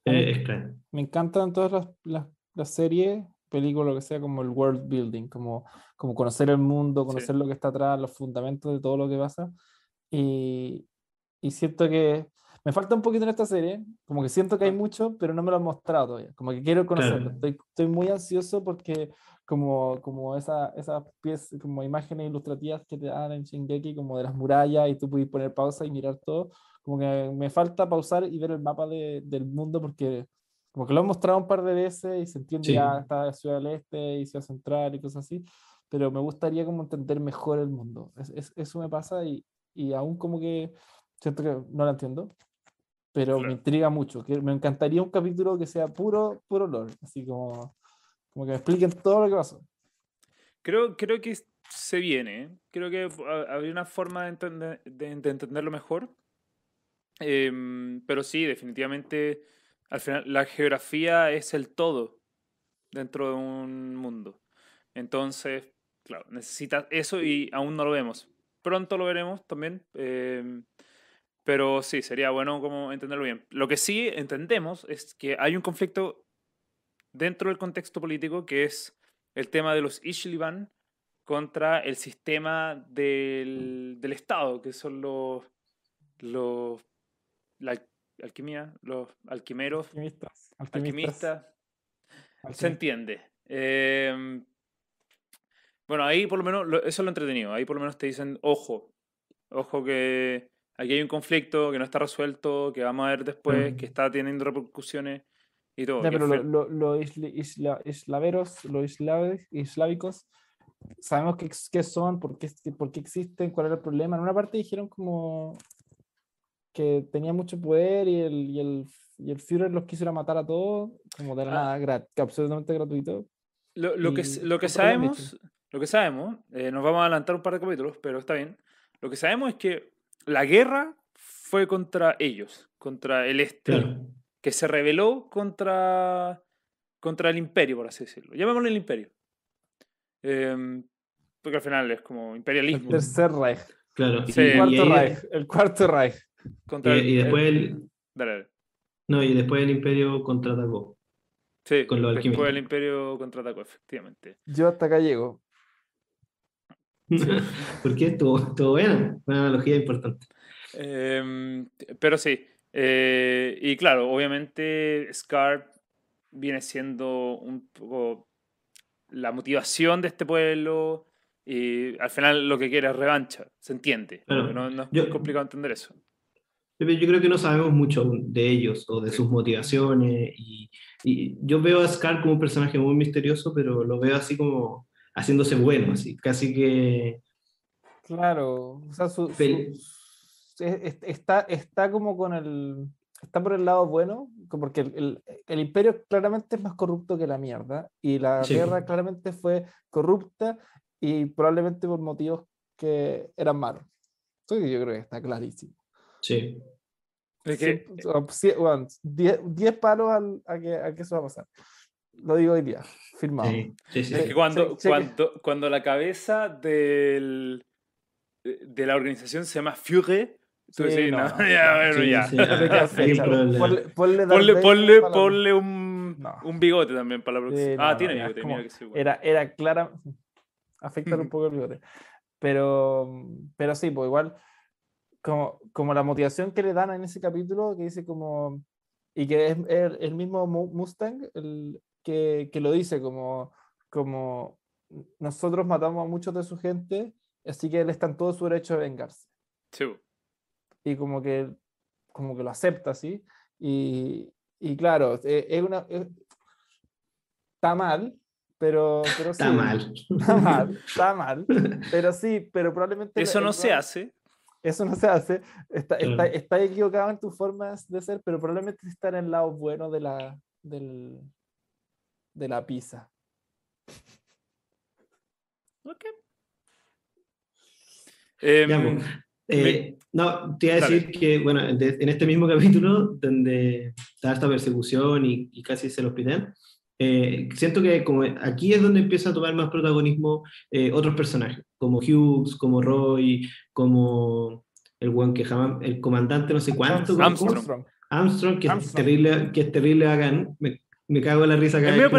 es claro me encantan todas las, las, las, series, películas, lo que sea, como el world building, como, como conocer el mundo, conocer lo que está atrás, los fundamentos de todo lo que pasa. Y, y siento que me falta un poquito en esta serie, como que siento que hay mucho, pero no me lo han mostrado todavía, como que quiero conocerlo. Estoy, estoy, muy ansioso porque como, como esas esa piezas, como imágenes ilustrativas que te dan en Shingeki, como de las murallas, y tú puedes poner pausa y mirar todo, como que me falta pausar y ver el mapa de, del mundo porque como que lo han mostrado un par de veces y se entiende ya está Ciudad del Este y Ciudad Central y cosas así, pero me gustaría como entender mejor el mundo. Es, eso me pasa y, y, aún como que siento que no lo entiendo, pero me intriga mucho. Que me encantaría un capítulo que sea puro, puro lore, así como, como que me expliquen todo lo que pasó. Creo, creo que se viene, ¿eh? creo que habría una forma de, entender, de, entenderlo mejor, em, pero sí, definitivamente al final, la geografía es el todo dentro de un mundo. Entonces, claro, necesitas eso y aún no lo vemos. Pronto lo veremos también. Em, pero sí, sería bueno como entenderlo bien. Lo que sí entendemos es que hay un conflicto dentro del contexto político que es el tema de los Ishliban contra el sistema del, del Estado, que son los, los la, alquimia, los alquimeros, alquimistas, alquimistas, se entiende. Em, bueno, ahí por lo menos, eso es lo entretenido, ahí por lo menos te dicen, ojo, ojo que aquí hay un conflicto que no está resuelto, que vamos a ver después, que está teniendo repercusiones y todo. pero los lo, lo islaveros, los islávicos, sabemos qué, son, por qué, por qué existen, cuál era el problema. En una parte dijeron como que tenía mucho poder y el, y el, y el Führer los quiso matar a todos, como de la ah. nada, absolutamente gratuito. Lo, lo que, lo que sabemos, lo que sabemos, eh, nos vamos a adelantar un par de capítulos, pero está bien. Lo que sabemos es que la guerra fue contra ellos, contra el este, que se rebeló contra, contra el imperio, por así decirlo. Llamémoslo el imperio. Em, porque al final es como imperialismo. El tercer Reich. Claro. el, cuarto Reich, el cuarto Reich y, después el, No, y después el Imperio contraatacó. Sí, con lo después el Imperio contraatacó, efectivamente. Yo hasta acá llego. Porque estuvo, estuvo buena, una analogía importante. Em, pero sí, eh, y claro, obviamente Scar viene siendo un poco la motivación de este pueblo y al final lo que quiere es revancha, se entiende. no, no, es complicado entender eso. Yo creo que no sabemos mucho de ellos o de sus motivaciones. Y, y, yo veo a Scar como un personaje muy misterioso, pero lo veo así como haciéndose bueno, así, casi que... Claro, o sea, su, está, está como con el... Está por el lado bueno, porque el, el, imperio claramente es más corrupto que la mierda, y la guerra claramente fue corrupta y probablemente por motivos que eran malos. Yo creo que está clarísimo. Sí. 10 palos al, a, que, a que eso va a pasar. Lo digo hoy día, firmado. es que cuando, cuando, cuando la cabeza del, de la organización se llama Führer, tú decís, no, ya, bueno, ya. Ponle, ponle, un, un bigote también para la próxima. ah, tiene bigote, mira que sí, Era, era clara, afectar un poco el bigote. Pero, pero sí, pues igual como, como la motivación que le dan en ese capítulo, que dice como, y que es el, mismo Mustang el, que, que, lo dice como, como nosotros matamos a muchos de su gente, así que él está en todo su derecho de vengarse. Sí. Y como que, como que lo acepta, ¿sí? Y, y claro, e, es una... está mal, pero, pero sí. Está mal. Está mal, está mal. Pero sí, pero probablemente... Eso no se hace eso no se hace. Está, está, equivocado en tus formas de ser, pero probablemente está en el lado bueno de la, del, de la pizza. Ok. Em, eh, no, te iba a decir que, bueno, en este mismo capítulo, donde está esta persecución y, y casi se los piden, eh, siento que como aquí es donde empieza a tomar más protagonismo eh, otros personajes, como Hughes, como Roy, como el buen que jamás, el comandante no sé cuánto. Armstrong. Armstrong, que, Es terrible, que es terrible hagan. Me, me cago en la risa vez.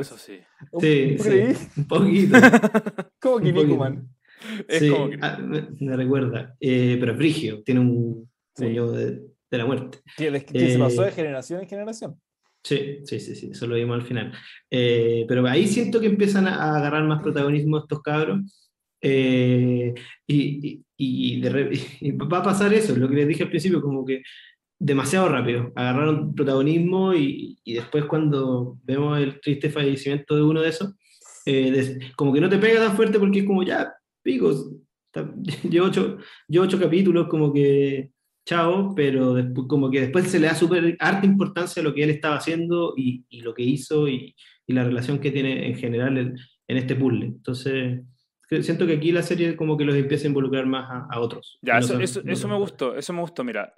Es eso sí. Sí, sí, un poquito. como Kinnikuman. Sí, como ah, me, recuerda. Eh, pero es Brigio, tiene un puño de, de, la muerte. Que, que se pasó de generación en generación. Sí, sí, sí, sí, eso lo vimos al final. Eh, pero ahí siento que empiezan a agarrar más protagonismo estos cabros. Eh, y, y, va a pasar eso, lo que les dije al principio, como que demasiado rápido. Agarraron protagonismo y, y después cuando vemos el triste fallecimiento de uno de esos, eh, como que no te pega tan fuerte porque es como ya, picos, llevo ocho, yo ocho capítulos, como que chao, pero después, como que después se le da súper harta importancia a lo que él estaba haciendo y, y lo que hizo y, y, la relación que tiene en general en, en, este puzzle. Entonces, siento que aquí la serie como que los empieza a involucrar más a, a otros. Ya, eso, eso, eso me gustó, eso me gustó. Mira,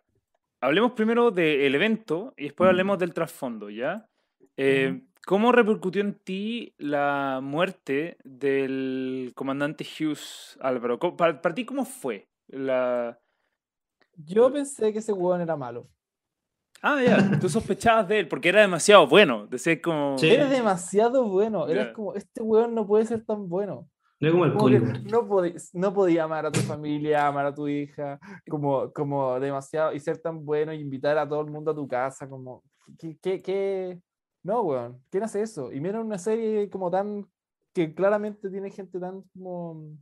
hablemos primero del evento y después hablemos del trasfondo, ¿ya? Eh, ¿Cómo repercutió en ti la muerte del comandante Hughes Álvaro? Para, para ti, ¿cómo fue la, yo pensé que ese weón era malo. Ah, ya, tú sospechabas de él porque era demasiado bueno. Decías como. Era demasiado bueno. Era como, este weón no puede ser tan bueno. No, como el no, podía, no podía amar a tu familia, amar a tu hija, como, como demasiado, y ser tan bueno y invitar a todo el mundo a tu casa, como, ¿qué, qué, qué? No, weón, ¿quién hace eso? Y mira una serie como tan, que claramente tiene gente tan como,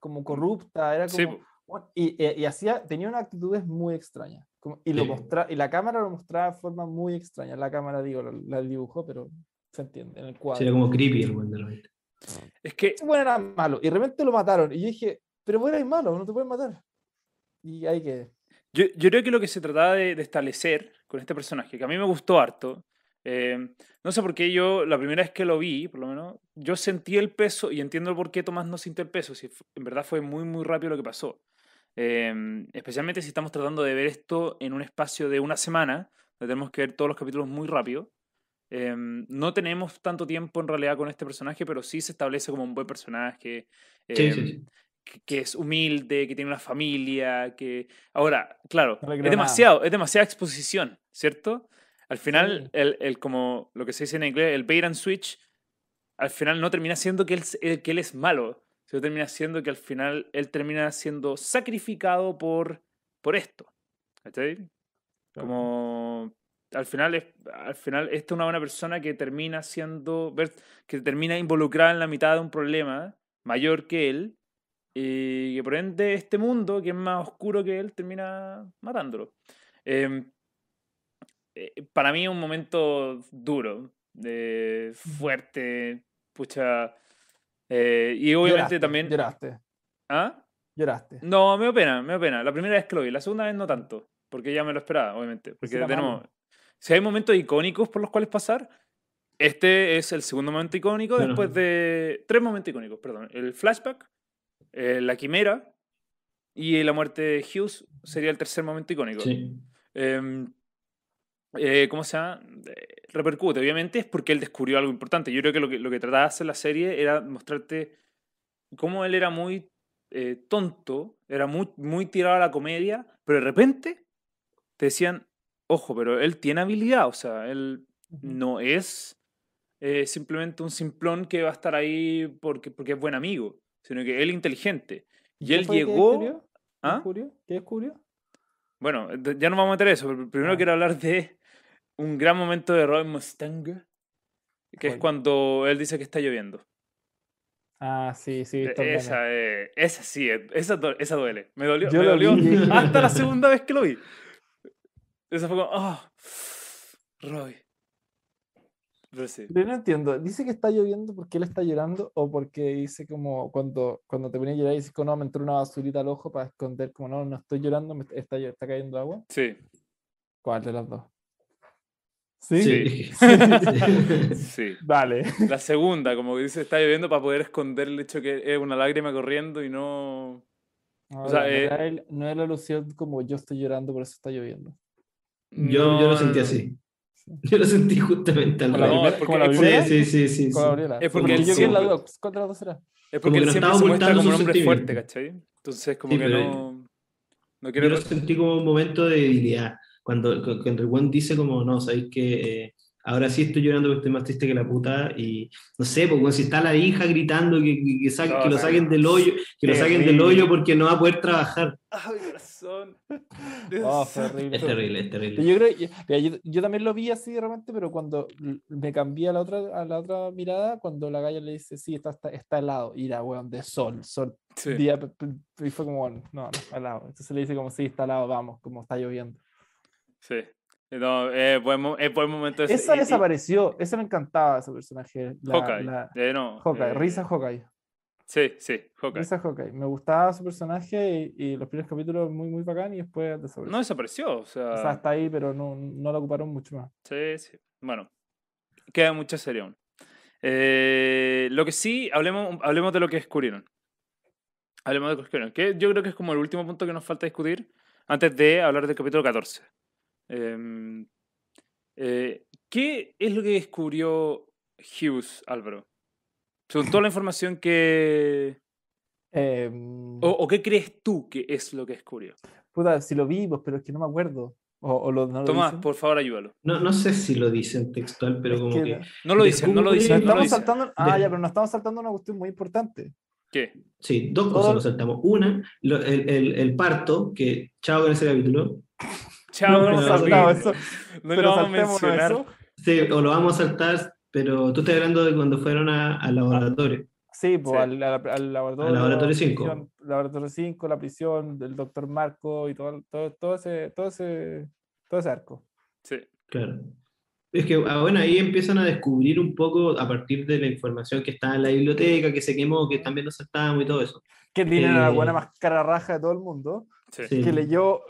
como corrupta, era como, y, y, hacía, tenía una actitudes muy extraña. y, lo mostra, y la cámara lo mostraba de forma muy extraña. La cámara, digo, la, dibujó, pero se entiende en el cuadro. Sería como creepy el buen de la Es que. Bueno, era malo. Y de repente lo mataron. Y yo dije, pero bueno, es malo, no te pueden matar. Y ahí que. Yo, yo creo que lo que se trataba de, de, establecer con este personaje, que a mí me gustó harto, eh, no sé por qué yo, la primera vez que lo vi, por lo menos, yo sentí el peso y entiendo por qué Tomás no sintió el peso, si en verdad fue muy, muy rápido lo que pasó. Em, especialmente si estamos tratando de ver esto en un espacio de una semana, donde tenemos que ver todos los capítulos muy rápido. Em, no tenemos tanto tiempo en realidad con este personaje, pero sí se establece como un buen personaje, em, Que, es humilde, que tiene una familia, que... Ahora, claro, es demasiado, es demasiada exposición, ¿cierto? Al final, el, el, como lo que se dice en inglés, el bait and switch, al final no termina siendo que él, que él es malo, se termina siendo que al final él termina siendo sacrificado por, por esto. ¿Cachai? Como al final, es, al final esta es una buena persona que termina siendo, que termina involucrada en la mitad de un problema mayor que él y que por ende este mundo que es más oscuro que él termina matándolo. Em, eh, para mí es un momento duro, fuerte, pucha, Eh, y obviamente Lloraste, también... Lloraste. ¿Ah? Lloraste. No, me da pena, me da pena. La primera vez que lo vi, la segunda vez no tanto, porque ya me lo esperaba, obviamente. Porque de nuevo, si hay momentos icónicos por los cuales pasar, este es el segundo momento icónico Bueno. después de... Tres momentos icónicos, perdón. El flashback, eh, la quimera y la muerte de Hughes sería el tercer momento icónico. Sí. Em, eh, ¿Cómo se llama? Repercute, obviamente, es porque él descubrió algo importante. Yo creo que lo que, lo que trataba de hacer la serie era mostrarte cómo él era muy eh, tonto, era muy, muy tirado a la comedia, pero de repente te decían, ojo, pero él tiene habilidad, o sea, él no es eh, simplemente un simplón que va a estar ahí porque, porque es buen amigo, sino que él es inteligente. Y ¿Qué él llegó... descubrió? ¿Qué ¿Ah? descubrió? ¿Qué descubrió? Bueno, ya no vamos a meter eso, pero primero Ah. quiero hablar de un gran momento de Robin Mustang, que es cuando él dice que está lloviendo. Ah, sí, sí. E-. Esa, eh, esa sí, eh, esa, esa duele. Me dolió, Yo me dolió vi. hasta la segunda vez que lo vi. Esa fue como, Robin. Pero sí. Pero no entiendo, ¿dice que está lloviendo porque él está llorando o porque dice como cuando, cuando te ponía a llorar y dices no, me entró una basurita al ojo para esconder como no, no estoy llorando, me está, está cayendo agua? Sí, ¿Cuál de las dos? ¿Sí? Sí. Sí. sí. Dale. La segunda, como que dice, está lloviendo para poder esconder el hecho que es una lágrima corriendo y no... No, O sea, no eh, era el- no es la alusión como yo estoy llorando, por eso está lloviendo. Yo, yo lo sentí no, así. Yo lo sentí justamente al revés. No, Sí, sí, sí. Es porque yo él vi en la siempre- duda, ¿cuál de las dos será? Es porque que él no siempre se muestra como un hombre fuerte. ¿cachai? Entonces como Sí, que no... No Yo quiero... lo sentí como un momento de debilidad. Cuando, cu- cuando el Juan dice como, no, sabéis que eh, ahora sí estoy llorando porque estoy más triste que la puta y no sé, porque si está la hija gritando que, que, que sa- No, que lo saquen del hoyo, que lo saquen del Terrible. hoyo porque no va a poder trabajar. ¡Ay, corazón! Oh, fue horrible. Es terrible, es terrible. Yo creo, mira, yo, yo también lo vi así de repente, pero cuando me cambié a la otra, a la otra mirada, cuando la galla le dice, sí, está, está, está helado, y era, weón, de sol, sol, Sí. día, y fue como, no, no, está helado. Entonces le dice como, sí, está helado, vamos, como está lloviendo. Sí. No, es buen, es buen momento. ese. Esa Y- y- desapareció, esa me encantaba, ese personaje. La, Hawkeye. la- eh, no, Hawkeye, eh, Risa Hawkeye. Sí, sí, Hawkeye. Risa Hawkeye. Me gustaba su personaje y, y los primeros capítulos muy, muy bacán y después desapareció. No desapareció, o sea... o sea, está ahí, pero no, no lo ocuparon mucho más. Sí, sí. Bueno, queda mucha serie aún. Eh, lo que sí, hablemos, hablemos de lo que descubrieron. Hablemos de lo que descubrieron. Que yo creo que es como el último punto que nos falta discutir antes de hablar del capítulo 14. Em, eh, ¿Qué es lo que descubrió Hughes, Álvaro? Según toda la información que... Em, O, o qué crees tú que es lo que descubrió? Puta, si lo vimos, pero es que no me acuerdo. O, o lo, no lo Tomás, por favor, ayúdalo. No, no sé si lo dicen textual, pero Es como que que... No lo dicen, no lo dicen. Nos no lo estamos dicen. saltando. Ah, ya, pero nos estamos saltando una cuestión muy importante. ¿Qué? Sí, dos cosas nos saltamos. Una, lo- el, el, el parto, que chao con ese capítulo. Chao, no no, saltado no. eso. No pero lo vamos a mencionar. eso. Sí, o lo vamos a saltar, pero tú estás hablando de cuando fueron a- al laboratorio. Sí, pues Sí. Al, al- al laboratorio. Al laboratorio la cinco. prisión- Laboratorio 5, la prisión del doctor Marco y todo, todo, todo, ese, todo, ese, todo ese arco. Sí. Claro. Es que, ah, bueno, ahí empiezan a descubrir un poco a partir de la información que está en la biblioteca, que se quemó, que también nos saltábamos y todo eso. Que tiene la Eh, buena más cara raja de todo el mundo. Sí. Que leyó,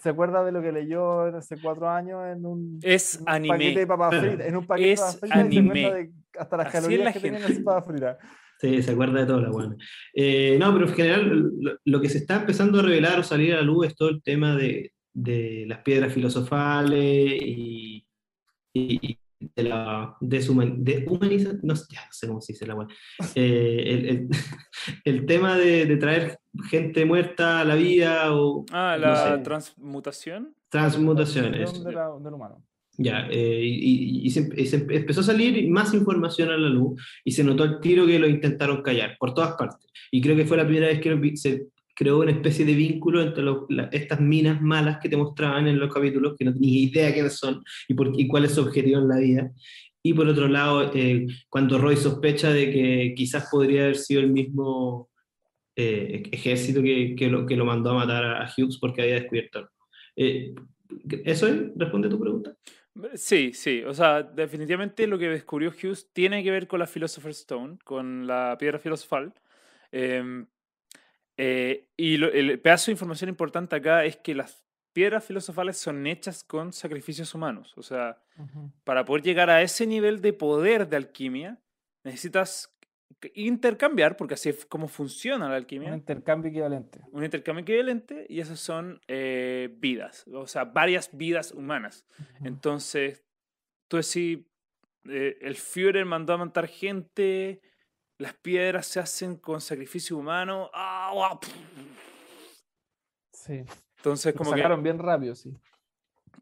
¿se acuerda de lo que leyó hace cuatro años en un, Es en un anime. paquete de papas fritas? En un paquete Es de papas fritas de hasta las Así calorías la que gente. esas papas fritas. Sí, se acuerda de todo la buena. Eh, no, pero en general lo, lo que se está empezando a revelar o salir a la luz es todo el tema de, de las piedras filosofales y de la deshuman, de no, sé- ya no sé cómo se dice la buena. Eh, el, el- el tema de, de traer gente muerta a la vida o Ah, No la sé. transmutación. transmutaciones. De la- del humano. Ya, eh, y, y- y se, y se empezó a salir más información a la luz y se notó al tiro que lo intentaron callar por todas partes. Y creo que fue la primera vez que se creó una especie de vínculo entre estas minas malas que te mostraban en los capítulos, que no tenías idea quiénes son y, por, y cuál es su objetivo en la vida. Y por otro lado, eh, cuando Roy sospecha de que quizás podría haber sido el mismo eh, ejército que, que, lo, que lo mandó a matar a, a Hughes porque había descubierto. Eh, ¿Eso es? ¿Responde tu pregunta? Sí, sí. O sea, definitivamente lo que descubrió Hughes tiene que ver con la Philosopher's Stone, con la piedra filosofal. Em, eh, y el pedazo de información importante acá es que las piedras filosofales son hechas con sacrificios humanos. O sea, para poder llegar a ese nivel de poder de alquimia, necesitas intercambiar, porque así es como funciona la alquimia. Un intercambio equivalente. Un intercambio equivalente y esas son eh, vidas, o sea, varias vidas humanas. Entonces, tú decís, eh, el Führer mandó a matar gente, las piedras se hacen con sacrificio humano. ¡Ah, Sí. Entonces, como sacaron bien rápido, sí.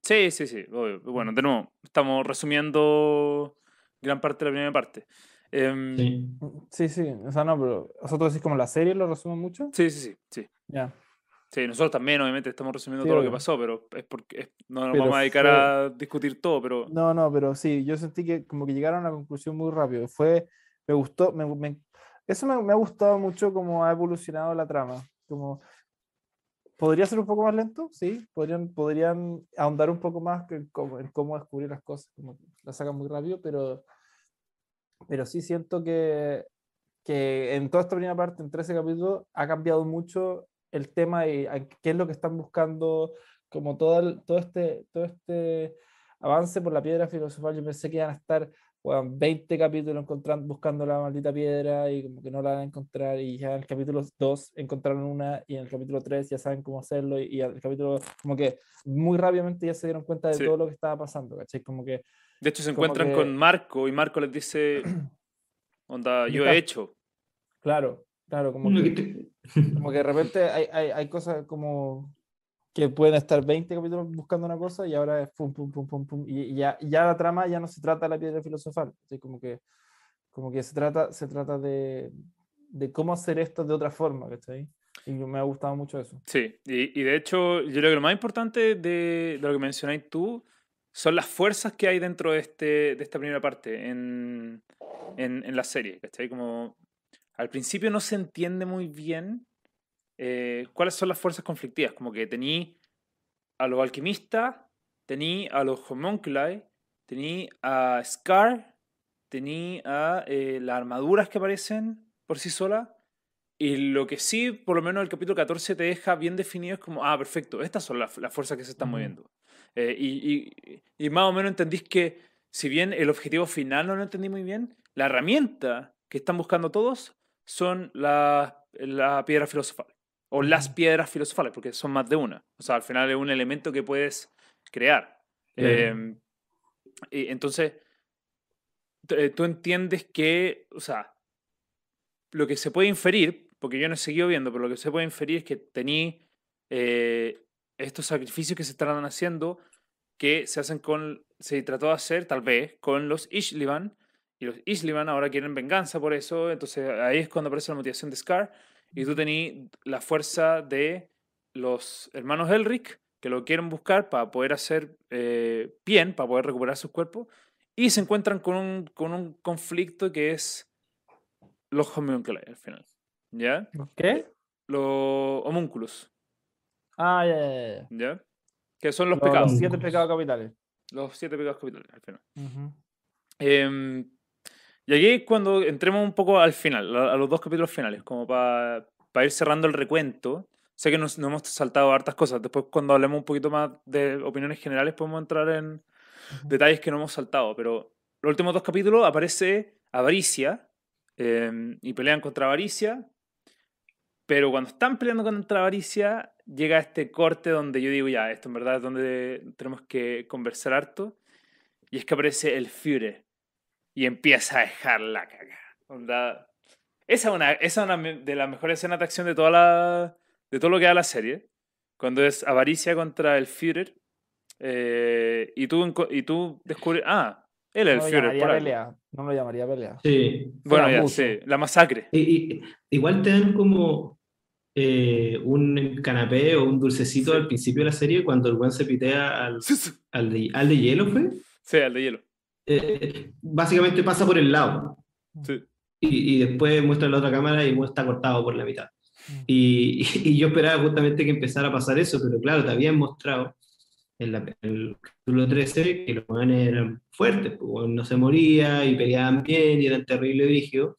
Sí, sí, sí. Bueno, de nuevo, estamos resumiendo gran parte de la primera parte. Em, sí. sí, O sea, no, pero ¿vosotros decís como la serie lo resume mucho? Sí, sí, sí. Sí, ya. sí nosotros también, obviamente, estamos resumiendo todo lo que pasó, pero es porque no nos vamos a dedicar a discutir todo, pero. No, no, pero sí, yo sentí que como que llegaron a una conclusión muy rápido. Fue. Me gustó. Me, eso me, ha gustado mucho como ha evolucionado la trama. Como. ¿Podría ser un poco más lento? Sí, podrían, podrían ahondar un poco más en cómo, cómo descubrir las cosas, como la sacan muy rápido, pero pero sí siento que, que en toda esta primera parte, en 13 capítulos, ha cambiado mucho el tema y qué es lo que están buscando, como todo, todo, este, todo este avance por la piedra filosofal. Yo pensé que iban a estar bueno, 20 capítulos encontrando, buscando la maldita piedra y como que no la van a encontrar y ya en el capítulo 2 encontraron una y en el capítulo 3 ya saben cómo hacerlo y, el capítulo como que muy rápidamente ya se dieron cuenta de todo lo que estaba pasando, ¿cachai? Como que de hecho, se encuentran con Marco y Marco les dice, onda, yo he hecho. Claro, claro, como que, como que de repente hay, hay, hay, cosas como que pueden estar 20 capítulos buscando una cosa y ahora es pum, pum, pum, pum, pum. Y, ya, ya la trama ya no se trata de la piedra filosofal, así como que, como que se trata, se trata de, de cómo hacer esto de otra forma, ¿cachai? Y me ha gustado mucho eso. Sí, y, y de hecho, yo creo que lo más importante de, de lo que mencionáis tú son las fuerzas que hay dentro de, este, de esta primera parte en, en, en la serie. ¿cachai? Como al principio no se entiende muy bien eh, cuáles son las fuerzas conflictivas. Como que tení a los alquimistas, tení a los homunculi, tení a Scar, tení a eh, las armaduras que aparecen por sí solas. Y lo que sí, por lo menos el capítulo 14 te deja bien definido es como, ah, perfecto, estas son las, las fuerzas que se están moviendo. Eh, y, y, más o menos entendís que, si bien el objetivo final no lo entendí muy bien, la herramienta que están buscando todos son la, la piedra filosofal. O las piedras filosofales, porque son más de una. O sea, al final es un elemento que puedes crear. Em, y entonces, eh, tú entiendes que, o sea, lo que se puede inferir, porque yo no he seguido viendo, pero lo que se puede inferir es que tení eh, estos sacrificios que se están haciendo, que se hacen con, se trató de hacer tal vez con los Ishlivan, y los Ishlivan ahora quieren venganza por eso, entonces ahí es cuando aparece la motivación de Scar, y tú tenés la fuerza de los hermanos Elric, que lo quieren buscar para poder hacer eh, bien, para poder recuperar su cuerpo, y se encuentran con un, con un conflicto que es los homunculus al final. ¿Ya? ¿Qué? Los homúnculos. Ah, ya, ya, ya. Que son los, pecados. Los siete pecados capitales. Los siete pecados capitales, al final. Em, y aquí cuando entremos un poco al final, a los dos capítulos finales, como para ir cerrando el recuento. Sé que nos, hemos saltado hartas cosas. Después, cuando hablemos un poquito más de opiniones generales, podemos entrar en detalles que no hemos saltado. Pero los últimos dos capítulos aparece Avaricia em, y pelean contra Avaricia. Pero cuando están peleando contra Avaricia, llega este corte donde yo digo, ya, esto en verdad es donde tenemos que conversar harto. Y es que aparece el Führer y empieza a dejar la caga. Esa es una, esa una de las mejores escenas de acción de, toda la, de todo lo que da la serie. Cuando es avaricia contra el Führer. Eh, y, tú, y tú descubres, ah, él es el Führer. Por pelea. No lo llamaría pelea. Sí. Bueno, ya, sí, la masacre. y, igual te dan como eh, un canapé o un dulcecito al principio de la serie cuando el buen se pitea al, al, de, al de hielo, ¿fue? Sí, al de hielo. Eh, básicamente pasa por el lado. Sí. Y, y, después muestra la otra cámara y está cortado por la mitad. Mm. Y, y, yo esperaba justamente que empezara a pasar eso, pero claro, te habían mostrado en, la, en el capítulo 13 que los hueones eran fuertes, pues, no se moría y peleaban bien y eran terrible brígidos.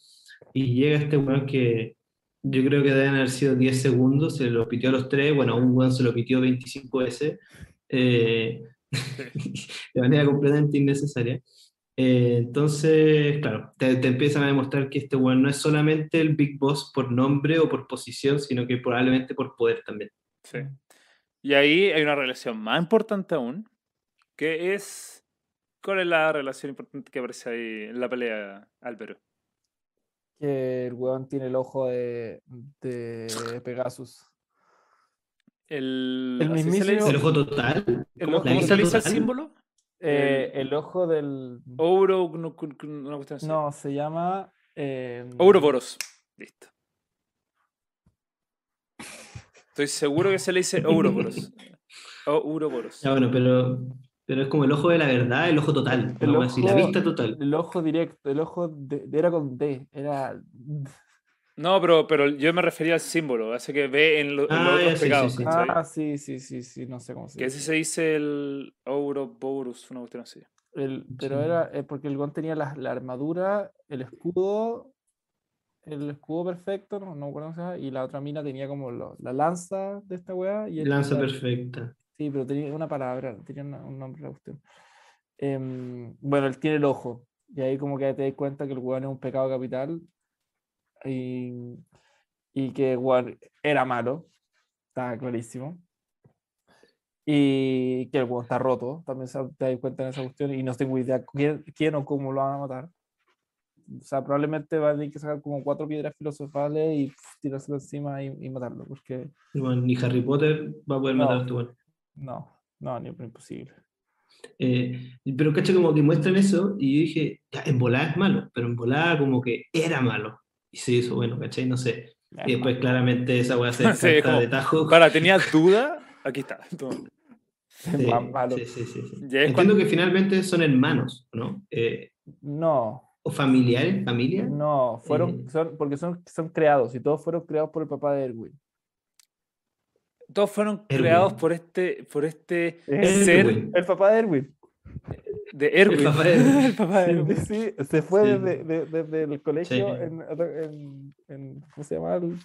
Y llega este weón que yo creo que deben haber sido 10 segundos, se lo pitió a los tres, bueno, a un weón se lo pitió 25 veces, eh, de manera completamente innecesaria. Eh, entonces, claro, te, te empiezan a demostrar que este weón no es solamente el Big Boss por nombre o por posición, sino que probablemente por poder también. Sí. Y ahí hay una relación más importante aún, que es... ¿Cuál es la relación importante que aparece ahí en la pelea, Álvaro? Que el weón tiene el ojo de, de Pegasus. El, El ¿así se le mismísimo-? ¿El ojo total? ¿Cómo, ¿La cómo vista se le dice el símbolo? Eh, el ojo del. Ouro, no, así. No, se llama. eh, Ouroboros. Listo. Estoy seguro que se le dice Ouroboros. Ouroboros. Ya, bueno, pero, pero es como el ojo de la verdad, el ojo total, El así, la ojo- vista total. El ojo directo, el ojo de- de- era con D, era. No, pero, pero yo me refería al símbolo, ese que ve en, lo- en Ah, los ya, otros sí, pecados. sí, sí. ¿cachai? Ah, sí, sí, sí, sí, no sé cómo se Que ese dice. se dice el Ouroboros, una cuestión así. El- pero Sí. era eh, porque el guan tenía la, la armadura, el escudo, el escudo perfecto, no, no me acuerdo cómo se y la otra mina tenía como lo- la lanza de esta weá. Y el- Lanza la- perfecta. Sí, pero tenía una palabra, tenía una- un nombre la cuestión. Em, bueno, él tiene el ojo. Y ahí como que te das cuenta que el weón es un pecado capital. Y, y que weón era malo. Estaba clarísimo. Y que el weón está roto. También se- te das cuenta en esa cuestión. Y no tengo idea quién, quién o cómo lo van a matar. O sea, probablemente va a tener que sacar como cuatro piedras filosofales y tirárselo encima y, y matarlo. Porque bueno, ni Harry Potter va a poder No. matar a este weón. no, no, ni imposible. Eh, pero cacho como que muestran eso y yo dije, ya, en volada es malo, pero en volada como que era malo. Y se hizo bueno, ¿cachai? No sé. Y después claramente esa weá se Sí, como- de tajo. Para, ¿tenías duda? Aquí está. Sí, malo. sí, sí, Entiendo cuando- que finalmente son hermanos, ¿no? Eh, No, o familiares, familia. no, fueron, Eh. son, porque son, son creados y todos fueron creados por el papá de Erwin. Todos fueron Erwin. creados por este, por este Erwin. ser. El papá de Erwin. De Erwin. papá de Erwin. El papá de Sí, Erwin. sí, se fue Sí. desde, de- desde el colegio Sí. en, en, en- ¿cómo se llama? En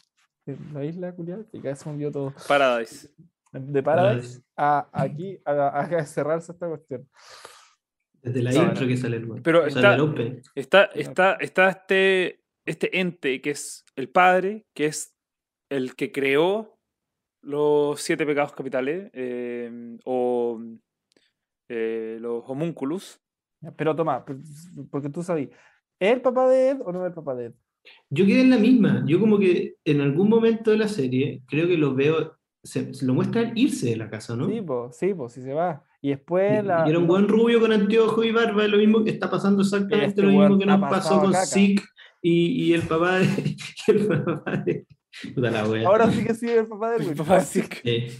la isla, culiao, y acá se hundió todo. Paradise. De Paradise a aquí a, a cerrarse esta cuestión. Desde la No, intro no. que sale el weón. Pero está-. Está, está, está este, este ente que es el padre, que es el que creó los siete pecados capitales, eh, o eh, los homúnculos. Ya, Pero toma, pues, porque tú sabes, ¿es el papá de Ed o no es el papá de Ed? Yo quedé en la misma. Yo como que en algún momento de la serie, creo que lo veo, se, se lo muestran irse de la casa, ¿no? Sí, pues, sí, pues, si se va. Y después la. y era un buen rubio con anteojos y barba, lo mismo que está pasando exactamente Este lo mismo que nos pasó con caca. Zeke y, y el papá de... y el papá de puta la wea. Ahora sí que sí es el papá de El Erwin. papá de Zeke. Eh,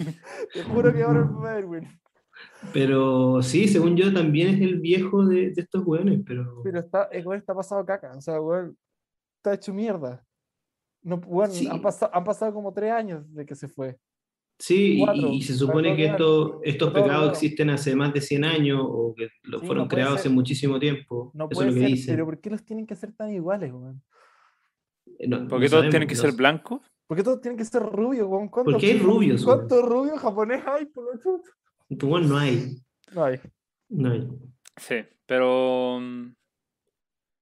Te juro que ahora es el papá de Erwin. Pero sí, según yo también es el viejo de, de estos weones, pero... Pero está, el weón está pasado caca. O sea, weón, está hecho mierda. No, weón, Sí. han, pasado, han pasado como tres años de que se fue. Sí, y- Cuatro, y, se supone que esto- estos pecados existen hace más de 100 años o que lo Sí, fueron no creados hace muchísimo tiempo. No Eso puede es lo que ser, dicen. pero ¿por qué los tienen que ser tan iguales, weón? Eh, no- Porque no todos tienen que ser blancos. ¿Por qué todos tienen que ser rubios, weón? ¿Cuántos Porque hay rubios. ¿Cuántos rubios japoneses hay, por lo chuto? Tu weón no hay. No hay. No hay. Sí, pero mm,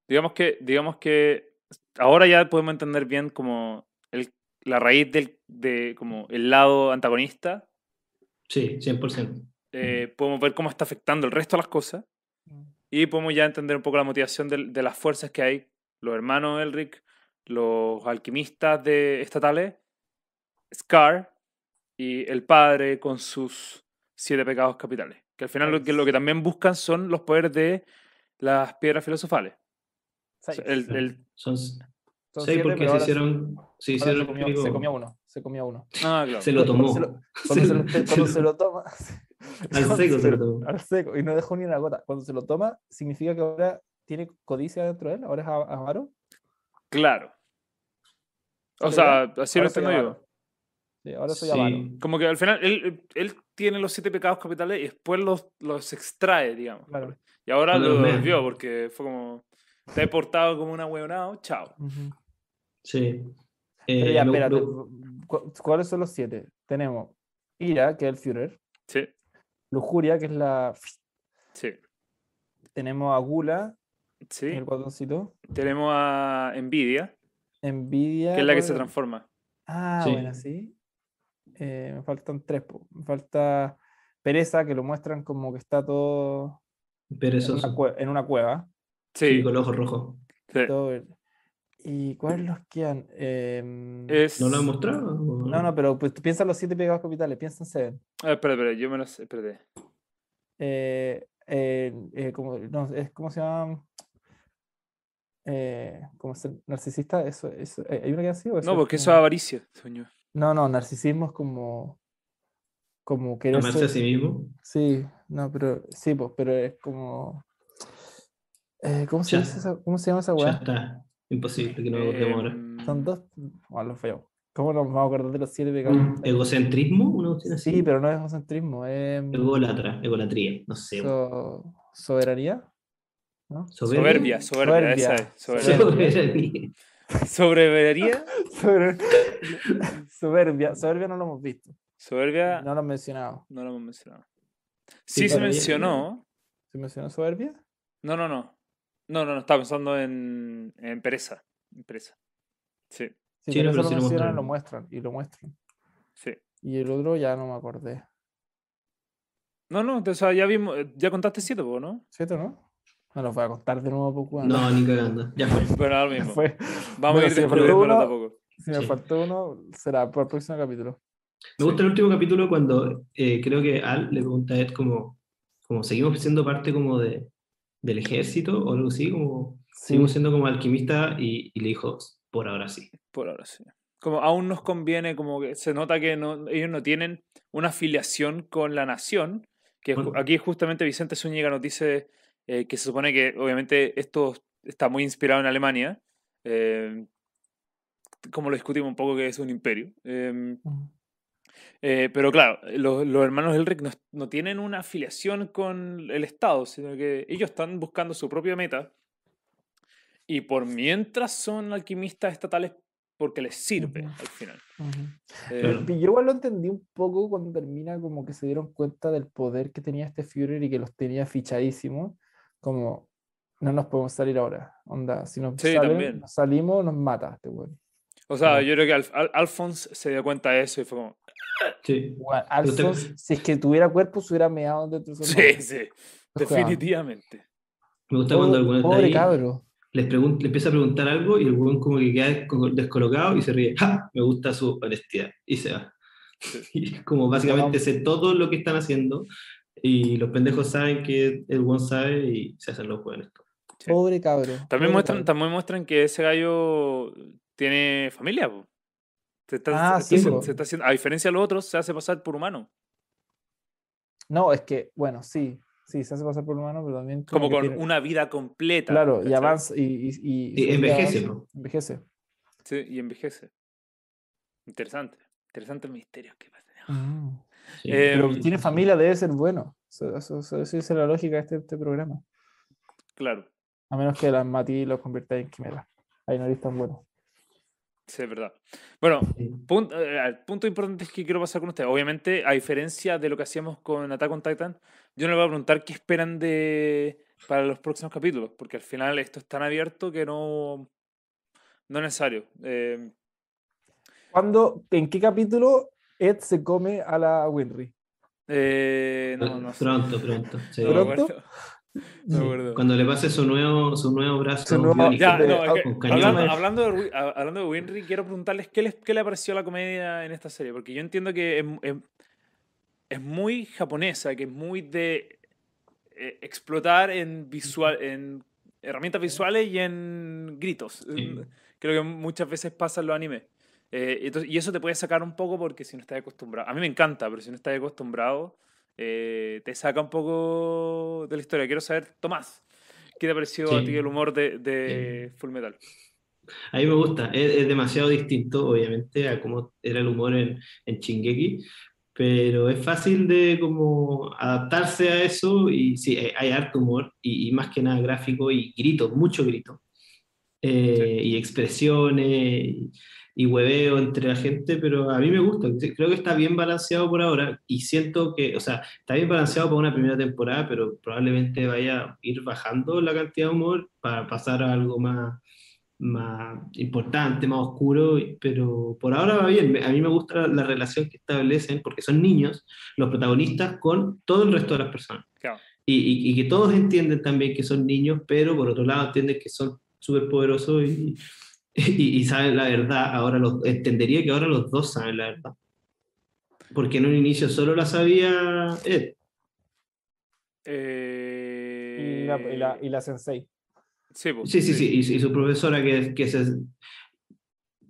digamos que, digamos que ahora ya podemos entender bien como el, la raíz del de como el lado antagonista. Sí, 100%. eh, podemos ver cómo está afectando el resto de las cosas y podemos ya entender un poco la motivación de, las fuerzas que hay, los hermanos Elric, los alquimistas de estatales, Scar y el padre con sus siete pecados capitales. Que al final lo que, lo que también buscan son los poderes de las piedras filosofales. O sea, Seis. el- el- Son Son seis porque se ahora se- hicieron, se hicieron comió, se comió uno. Se comió uno. ah, claro. se lo tomó. se lo- Cuando se lo, cuando se lo toma. Al seco se lo tomó. Al seco. Y no dejó ni una gota. Cuando se lo toma, significa que ahora tiene codicia dentro de él. Ahora es avaro. Claro. O ¿Sale sea, así lo entiendo yo. Sí, ahora soy Sí. avaro. Como que al final él, él tiene los siete pecados capitales y después los, los extrae, digamos. Claro. Y ahora lo devolvió porque fue como. Te he portado como una huevonao, chao. Sí. Pero Eh, ya, espérate. me- ¿cu- ¿Cuáles son los siete? Tenemos ira, que es el Führer. Sí, Lujuria, que es la. sí. Tenemos a Gula, Sí. el guatoncito. Tenemos a Envidia, Envidia. que es la que ¿cuál se transforma. Ah, Sí. bueno, sí. Eh, me faltan tres. po. Me falta Pereza, que lo muestran como que está todo en una, en cueva. Sí, Sí. con los ojos rojos. sí. todo verde. ¿Y cuáles los quedan? Em, Es... ¿No lo han mostrado? No, no, pero pues, tú piensa en los siete pecados capitales, piensa en Seven. Ah, espera, espera, yo me lo sé. Espérate. Eh, eh, eh, como, no, es, ¿Cómo se llama? Eh, ¿Cómo ser narcisista? Eso, eso, eh, ¿Hay una que así? o No, porque eso es avaricia, sueño. No, no, narcisismo es como. Como querer Amarse a sí mismo. Sí, no, pero. Sí, pues, pero es como. eh, ¿cómo, se Ya. dice esa- ¿Cómo se llama esa Ya weá? está. Imposible que no lo acordemos ahora. Em, Son dos. Oh, lo feo. ¿Cómo nos vamos a acordar de los siete pecados? ¿Egocentrismo? ¿Una así? Sí, pero no es egocentrismo, es Ególatra, egolatría, no sé. so- soberanía. ¿no? Soberbia, soberbia, esa es. Soberbia. Soberbia. Soberanía. Soberbia, soberbia no lo hemos visto, Soberbia, no lo han mencionado. no lo hemos mencionado. Sí, Sí, se mencionó. ¿Se mencionó soberbia? No, no, no. No, no, no, estaba pensando en, en pereza. En pereza. Sí, Sí, Sí, pero eso lo sí lo mencionan, lo mostraron. muestran y lo muestran. sí. Y el otro ya no me acordé. No, no, o sea, ya vimos, ya contaste siete, ¿no? ¿Cierto, no? No los voy a contar de nuevo, poco. No, ni cagando. Ya fue. Bueno, ahora mismo. Fue. Vamos Bueno, a ir faltó descubriéndolo uno- tampoco. Si me Sí. faltó uno, será por el próximo capítulo. Me gusta el último capítulo cuando eh, creo que Al le pregunta a Ed como, como seguimos siendo parte como de, del ejército o algo así, como Sí, seguimos siendo como alquimista y, y le dijo, por ahora sí. Por ahora sí. Como aún nos conviene, como que se nota que no, ellos no tienen una afiliación con la nación, que Bueno. aquí justamente Vicente Zúñiga nos dice eh, que se supone que obviamente esto está muy inspirado en Alemania, eh, como lo discutimos un poco que es un imperio. eh, eh, pero claro, los, los hermanos Elric no, no tienen una afiliación con el Estado, sino que ellos están buscando su propia meta y por mientras son alquimistas estatales porque les sirve Ujú. al final. Ujú. Eh, Claro. Y Yo igual lo entendí un poco cuando termina como que se dieron cuenta del poder que tenía este Führer y que los tenía fichadísimos, como no nos podemos salir ahora, onda, si nos, Sí, salen, nos salimos nos mata este weón. O sea, yo creo que Alf- Al- Alphonse se dio cuenta de eso y fue como, Sí. Te- Alphonse, si es que tuviera cuerpo, se hubiera meado dentro de su sí, sí, definitivamente. Me gusta cuando alguno está Pobre ahí, cabro. les le empieza a preguntar algo y el weón como que queda desco- descolocado y se ríe. ¡Ja! Me gusta su honestidad. Y se va. Y es como básicamente sé todo lo que están haciendo y los pendejos saben que el weón sabe y se hacen los buenos. Sí. Pobre cabro. También pobre muestran, cabro. también muestran que ese gallo tiene familia. po. Se está, Ah, se- sí, se- po. se está haciendo, a diferencia de los otros, se hace pasar por humano. No, es que, bueno, sí, sí, se hace pasar por humano, pero también Como con tiene- una vida completa. Claro, y avanza y, y, y- envejece, avanza, po. Envejece. Sí, y envejece. Interesante. Interesante el misterio que pasa. Sí. Eh, Pero Em, tiene familia, debe ser bueno. Eso, eso, eso- eso es la lógica de este, este programa. Claro, A menos que las Mati los convierta en quimera. Ahí no eres tan bueno. sí, es verdad. Bueno, punto, eh, el punto importante es que quiero pasar con ustedes. Obviamente, a diferencia de lo que hacíamos con Attack on Titan, yo no les voy a preguntar qué esperan de para los próximos capítulos, porque al final esto es tan abierto que no, no es necesario. Eh, ¿Cuándo, ¿En qué capítulo Ed se come a la Winry? eh, no, no sé. Pronto, pronto. sí. ¿Pronto? No. Cuando le pase su nuevo, su nuevo brazo. Su nuevo-. Ya, no, es que hablando, hablando de, hablando de Winry, quiero preguntarles qué, les, qué le pareció la comedia en esta serie, porque yo entiendo que es, es- es muy japonesa, que es muy de eh, explotar en, visual, en herramientas visuales y en gritos. Sí. Creo que muchas veces pasa en los animes. Eh, entonces- y eso te puede sacar un poco porque si no estás acostumbrado. A mí me encanta, pero si no estás acostumbrado, eh, te saca un poco de la historia. Quiero saber, Tomás, ¿qué te pareció a Sí. ti el humor de, de Full Metal? A mí me gusta, es, es demasiado distinto, obviamente, a cómo era el humor en, en Shingeki, pero es fácil de como adaptarse a eso y sí, hay, harto humor y, y más que nada gráfico y grito, mucho grito. Eh, y expresiones y, y hueveo entre la gente, pero a mí me gusta, creo que está bien balanceado por ahora y siento que, o sea, está bien balanceado para una primera temporada, pero probablemente vaya a ir bajando la cantidad de humor para pasar a algo más, más importante, más oscuro, pero por ahora va bien. A mí me gusta la, la relación que establecen, porque son niños los protagonistas con todo el resto de las personas. Claro. Y, y- y que todos entienden también que son niños, pero por otro lado entienden que son súper poderosos y, y, y saben la verdad. Ahora los, entendería que ahora los dos saben la verdad. Porque en un inicio solo la sabía Ed. Eh, Y la, y la, y la Sensei. Sí, pues, Sí, sí, sí. Y, y su profesora que, que se,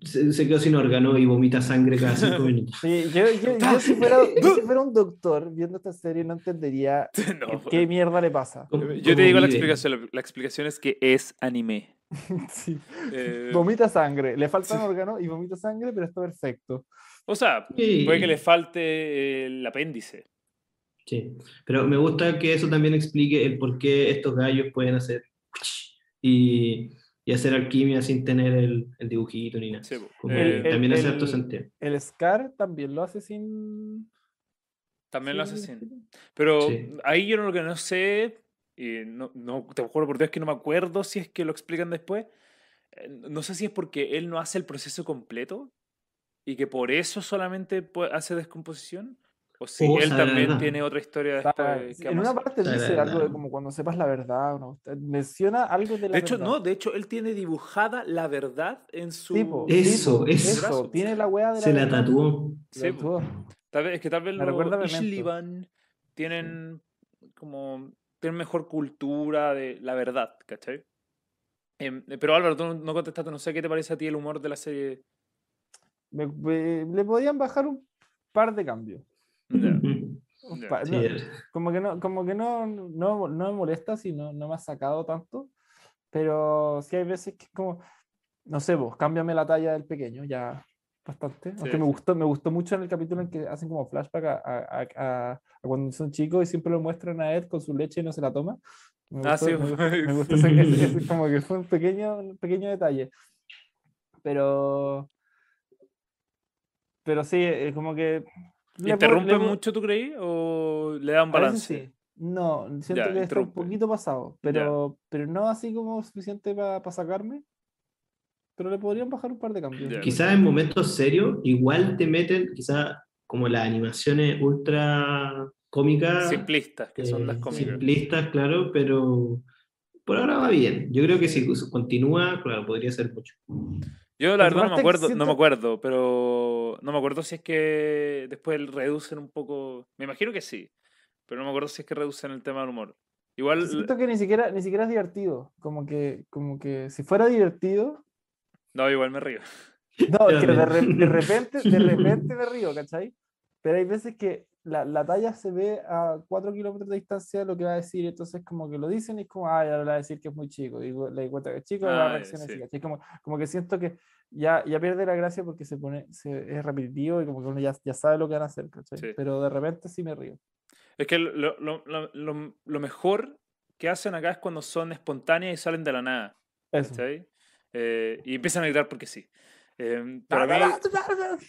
se, se quedó sin órgano y vomita sangre cada cinco minutos. Sí, yo, yo- yo si, fuera, yo si fuera un doctor viendo esta serie no entendería No, qué mierda le pasa. ¿Cómo- Yo te digo la explicación. La explicación es que es anime. Sí. Eh, Vomita sangre, le falta un sí. órgano y vomita sangre, pero está perfecto. o sea, Sí. puede que le falte el apéndice. Sí, pero me gusta que eso también explique el por qué estos gallos pueden hacer y, y hacer alquimia sin tener el, el dibujito ni nada. Sí. Como también hace harto sentido. El Scar también lo hace sin. también lo hace sin. Pero Sí. ahí yo lo que no sé, y no, no, te juro por Dios que no me acuerdo si es que lo explican después. eh, No sé si es porque él no hace el proceso completo y que por eso solamente hace descomposición. O si Oh, él sabe también verdad. tiene otra historia después. que en una parte Está dice algo de como cuando sepas la verdad, ¿no? Menciona algo de la De hecho, verdad. no, de hecho, él tiene dibujada la verdad en su. Tipo, Eso, eso. brazo. Tiene la wea de la Se la tatuó. Se Sí, tatuó. Tal vez, es que tal vez los. Ishliban tienen como tienen mejor cultura de la verdad, ¿cachai? Em, pero Álvaro, tú no- contestaste, no sé qué te parece a ti el humor de la serie. Me- me- le podían bajar un par de cambios. Ya, Un Ya. par- Sí, no, como que no, como que no, no, no me molesta si no, no me ha sacado tanto, pero sí hay veces que es como, no sé, vos, cámbiame la talla del pequeño, ya bastante. Aunque Sí, me sí. gustó, me gustó mucho en el capítulo en que hacen como flashback a, a- a- a- cuando son chicos y siempre lo muestran a Ed con su leche y no se la toma. Me Ah, gustó, sí, me gustó, me gustó ese- ese- ese como que fue un pequeño, un pequeño detalle. Pero, pero sí, es como que... ¿Interrumpe mucho, tú creí? ¿O le da un balance? sí. No, siento Ya, que está un poquito pasado, pero, pero no así como suficiente para sacarme. Pero le podrían bajar un par de cambios. Ya. Quizás en momentos serios, igual te meten, quizás como las animaciones ultra cómicas, Simplistas, que son las eh, cómicas. simplistas, claro, pero por ahora va bien. Yo creo que si continúa, claro, podría ser mucho. Yo la verdad no me acuerdo, no me acuerdo, pero no me acuerdo si es que después reducen un poco. Me imagino que sí, pero no me acuerdo si es que reducen el tema del humor. Igual, Siento que ni siquiera, ni siquiera es divertido. Como que, como que si fuera divertido. No, igual me río. No, es que de, re- de repente, de repente me río, ¿cachai? Pero hay veces que la, la talla se ve a 4 kilómetros de distancia lo que va a decir, entonces como que lo dicen y es como, ah, ya le va a decir que es muy chico, y le di cuenta que es chico, y va Ah, a ya, reaccionar así, sí. ¿cachai? Como, como que siento que ya, ya pierde la gracia porque se pone, se, es repetitivo y como que uno ya, ya sabe lo que van a hacer, ¿cachai? Sí. Pero de repente sí me río. Es que lo, lo- lo- lo- lo mejor que hacen acá es cuando son espontáneas y salen de la nada. Eso. Eh, y empiezan a gritar porque sí. Eh, pero a mí,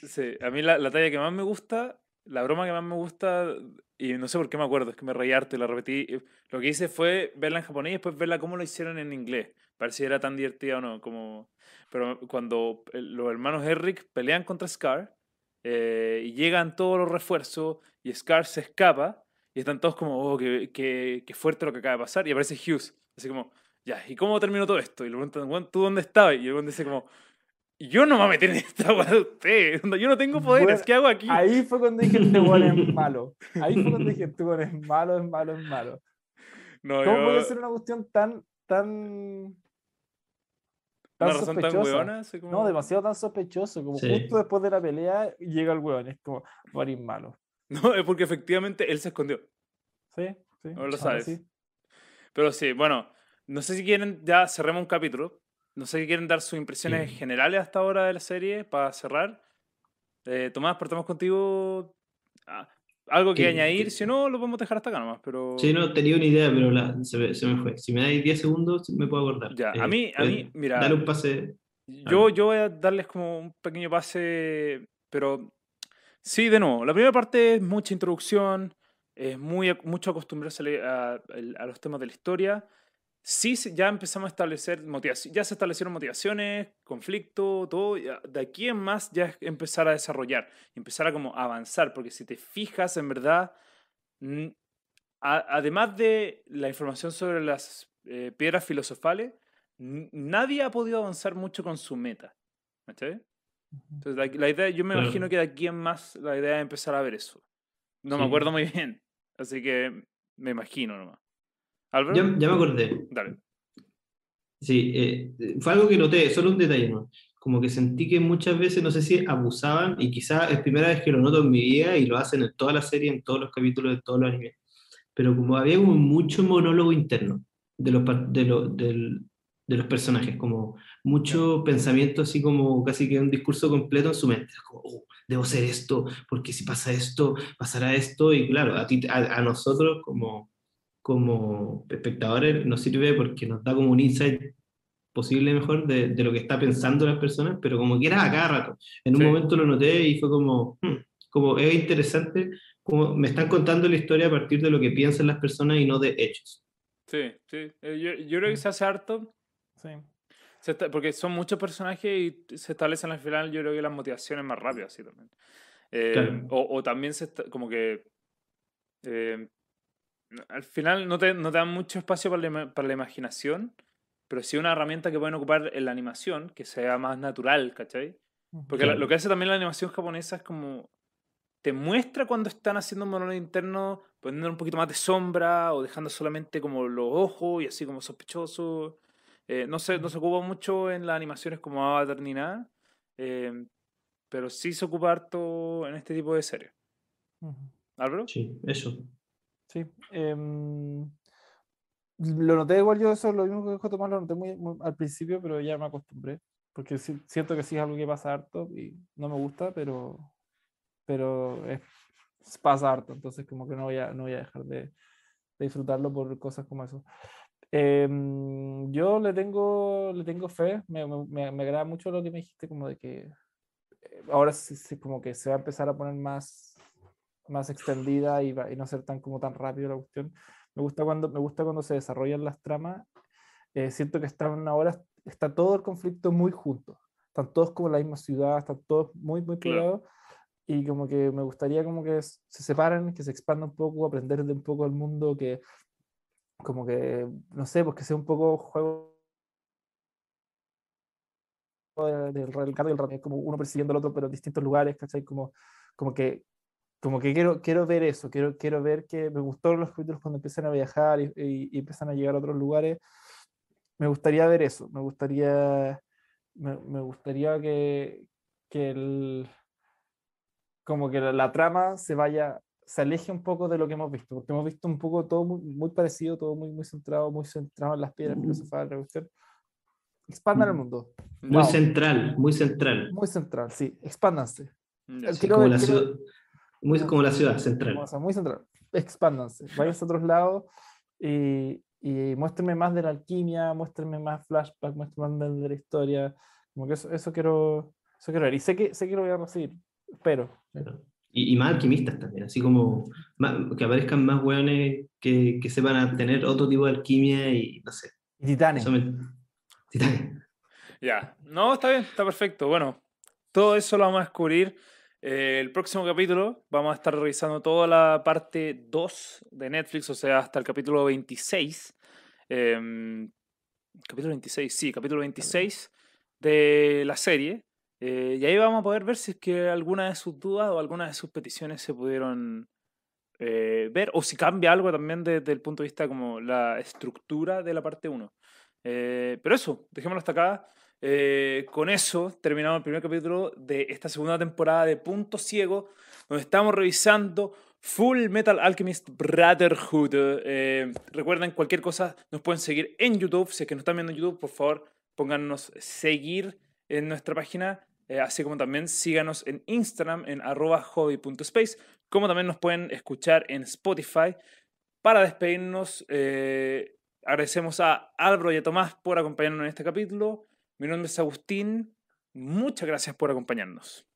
sí, a mí la, la talla que más me gusta, la broma que más me gusta, y no sé por qué me acuerdo, es que me reí harto y la repetí. Lo que hice fue verla en japonés y después verla cómo lo hicieron en inglés. Para ver si era tan divertida o no. Como... Pero cuando los hermanos Eric pelean contra Scar eh, y llegan todos los refuerzos y Scar se escapa y están todos como, oh, qué, qué- qué fuerte lo que acaba de pasar. Y aparece Hughes, así como, ya, ¿y cómo terminó todo esto? Y le preguntan, "Weón, ¿tú dónde estabas? Y el weón dice como, yo no me voy a meter en esta weá de usted. Yo no tengo poderes, Bueno, ¿qué hago aquí? Ahí fue cuando dije, este weón es malo. Ahí fue cuando dije, este weón es malo, es malo, es malo. No, ¿Cómo yo- puede ser una cuestión tan, tan, tan una razón tan sospechosa? weona, como- No, demasiado tan sospechoso, como Sí. justo después de la pelea llega el weón, es como, morir malo. No, es porque efectivamente él se escondió. Sí, sí. No lo sabes. sí. Pero sí, bueno, no sé si quieren, ya cerremos un capítulo. no sé qué quieren dar sus impresiones generales hasta ahora de la serie para cerrar. Eh, Tomás, partamos contigo. Ah, algo que ¿Qué- añadir, si no, lo podemos dejar hasta acá nomás. Pero... Sí, no, tenía una idea, pero la- se, me, se me fue. Si me dais 10 segundos, me puedo acordar. Ya, a Eh, mí- a mí, mira, Dale un pase. Yo, yo voy a darles como un pequeño pase, pero sí, de nuevo, la primera parte es mucha introducción, es muy, mucho acostumbrarse a los temas de la historia. Sí, ya empezamos a establecer motivaciones, ya se establecieron motivaciones, conflicto, todo. De aquí en más ya es empezar a desarrollar, empezar a como avanzar, porque si te fijas, en verdad, mm, además de la información sobre las eh, piedras filosofales, nadie ha podido avanzar mucho con su meta. ¿cachai? Entonces, la, la idea, yo me imagino que de aquí en más la idea es empezar a ver eso. No me acuerdo muy bien, así que me imagino nomás. Álvaro, Ya, ya me acordé. dale. Sí, eh, fue algo que noté, solo un detalle más. Como que sentí que muchas veces, no sé si abusaban, y quizá es primera vez que lo noto en mi vida y lo hacen en toda la serie, en todos los capítulos de todos los animes. Pero como había como mucho monólogo interno de los, de del- de los personajes, como mucho pensamiento así como casi que un discurso completo en su mente. Como, "Oh, debo hacer esto, porque si pasa esto, pasará esto, y claro, a, ti, a, a nosotros como, como espectadores nos sirve porque nos da como un insight posible mejor de, de lo que está pensando las personas, pero como que era a cada rato. En un Sí. momento lo noté y fue como, "Hmm", como es interesante, como me están contando la historia a partir de lo que piensan las personas y no de hechos. Sí, sí. Eh, Yo, yo creo que se hace harto, Sí. se está- porque son muchos personajes y se establecen al final, yo creo que las motivaciones más rápidas, sí, también. Eh, Claro. o, o también se está- como que... eh, al final no te, no te dan mucho espacio para la, para la imaginación, pero sí una herramienta que pueden ocupar en la animación, que sea más natural, ¿cachai? Porque la- lo que hace también la animación japonesa es como te muestra cuando están haciendo un monólogo interno, poniendo un poquito más de sombra o dejando solamente como los ojos y así como sospechoso. Eh, no, se, no se ocupa mucho en las animaciones como Avatar ni nada, eh, pero sí se ocupa harto en este tipo de series. Ujú. ¿Álvaro? Sí, eso. Sí. em, lo noté igual yo, eso lo mismo que dijo Tomás, lo noté muy, muy al principio, pero ya me acostumbré. Porque sí- siento que sí es algo que pasa harto y no me gusta, pero, pero es, pasa harto. Entonces, como que no voy a, no voy a dejar de, de disfrutarlo por cosas como eso. Em, yo le tengo, le tengo fe, me, me, me- me agrada mucho lo que me dijiste, como de que eh, ahora sí, sí, como que se va a empezar a poner más, más extendida y, y no ser tan como tan rápido la cuestión. Me gusta cuando, me gusta cuando se desarrollan las tramas. eh, siento que están ahora, está todo el conflicto muy junto. Están todos como en la misma ciudad, están todos muy, muy Claro. pegados. Y como que me gustaría como que se separen, que se expandan un poco, aprender de un poco el mundo, que como que, no sé, pues que sea un poco juego de- del Ricardo y el Ramírez, como uno persiguiendo al otro, pero en distintos lugares, ¿cachai? Como, como que, como que quiero, quiero ver eso, quiero, quiero ver que me gustó los capítulos cuando empiezan a viajar y, y- y empiezan a llegar a otros lugares. Me gustaría ver eso, me gustaría, me, me gustaría que, que el, como que la, la trama se vaya, se aleje un poco de lo que hemos visto, porque hemos visto un poco todo muy, muy parecido, todo muy, muy centrado, muy centrado en las piedras Mm. filosofales, la cuestión. Expandan el mundo, Muy Wow. central, muy central. muy central, sí, expándanse. Sí, como, ver- la quiero- ciudad, muy como la ciudad, central. O sea, muy central. Expándanse, váyanse a otros lados y, y muéstrenme más de la alquimia, muéstrenme más flashback, muéstrenme más de la historia. Como que eso, eso quiero, eso quiero ver. Y sé que, sé que lo voy a recibir, espero. Y, y más alquimistas también, así como más- que aparezcan más hueones que, que sepan a tener otro tipo de alquimia y no sé. Y titanes. Me- Titanes. Ya, no, está bien, está perfecto. Bueno, todo eso lo vamos a descubrir. Eh, el próximo capítulo vamos a estar revisando toda la parte 2 de Netflix, o sea, hasta el capítulo 26. Em, capítulo 26, sí, capítulo 26 de la serie. eh, y ahí vamos a poder ver si es que alguna de sus dudas o alguna de sus peticiones se pudieron eh, ver, o si cambia algo también desde el punto de vista como la estructura de la parte 1. Eh, pero eso, dejémoslo hasta acá. Eh, con eso terminamos el primer capítulo de esta segunda temporada de Punto Ciego, donde estamos revisando Full Metal Alchemist Brotherhood. Eh, recuerden, cualquier cosa nos pueden seguir en YouTube. Si es que nos están viendo en YouTube, por favor, pónganos seguir en nuestra página, eh, así como también síganos en Instagram en hobby.space, como también nos pueden escuchar en Spotify. Para despedirnos, eh, agradecemos a Álvaro y a Tomás por acompañarnos en este capítulo. Mi nombre es Agustín. Muchas gracias por acompañarnos.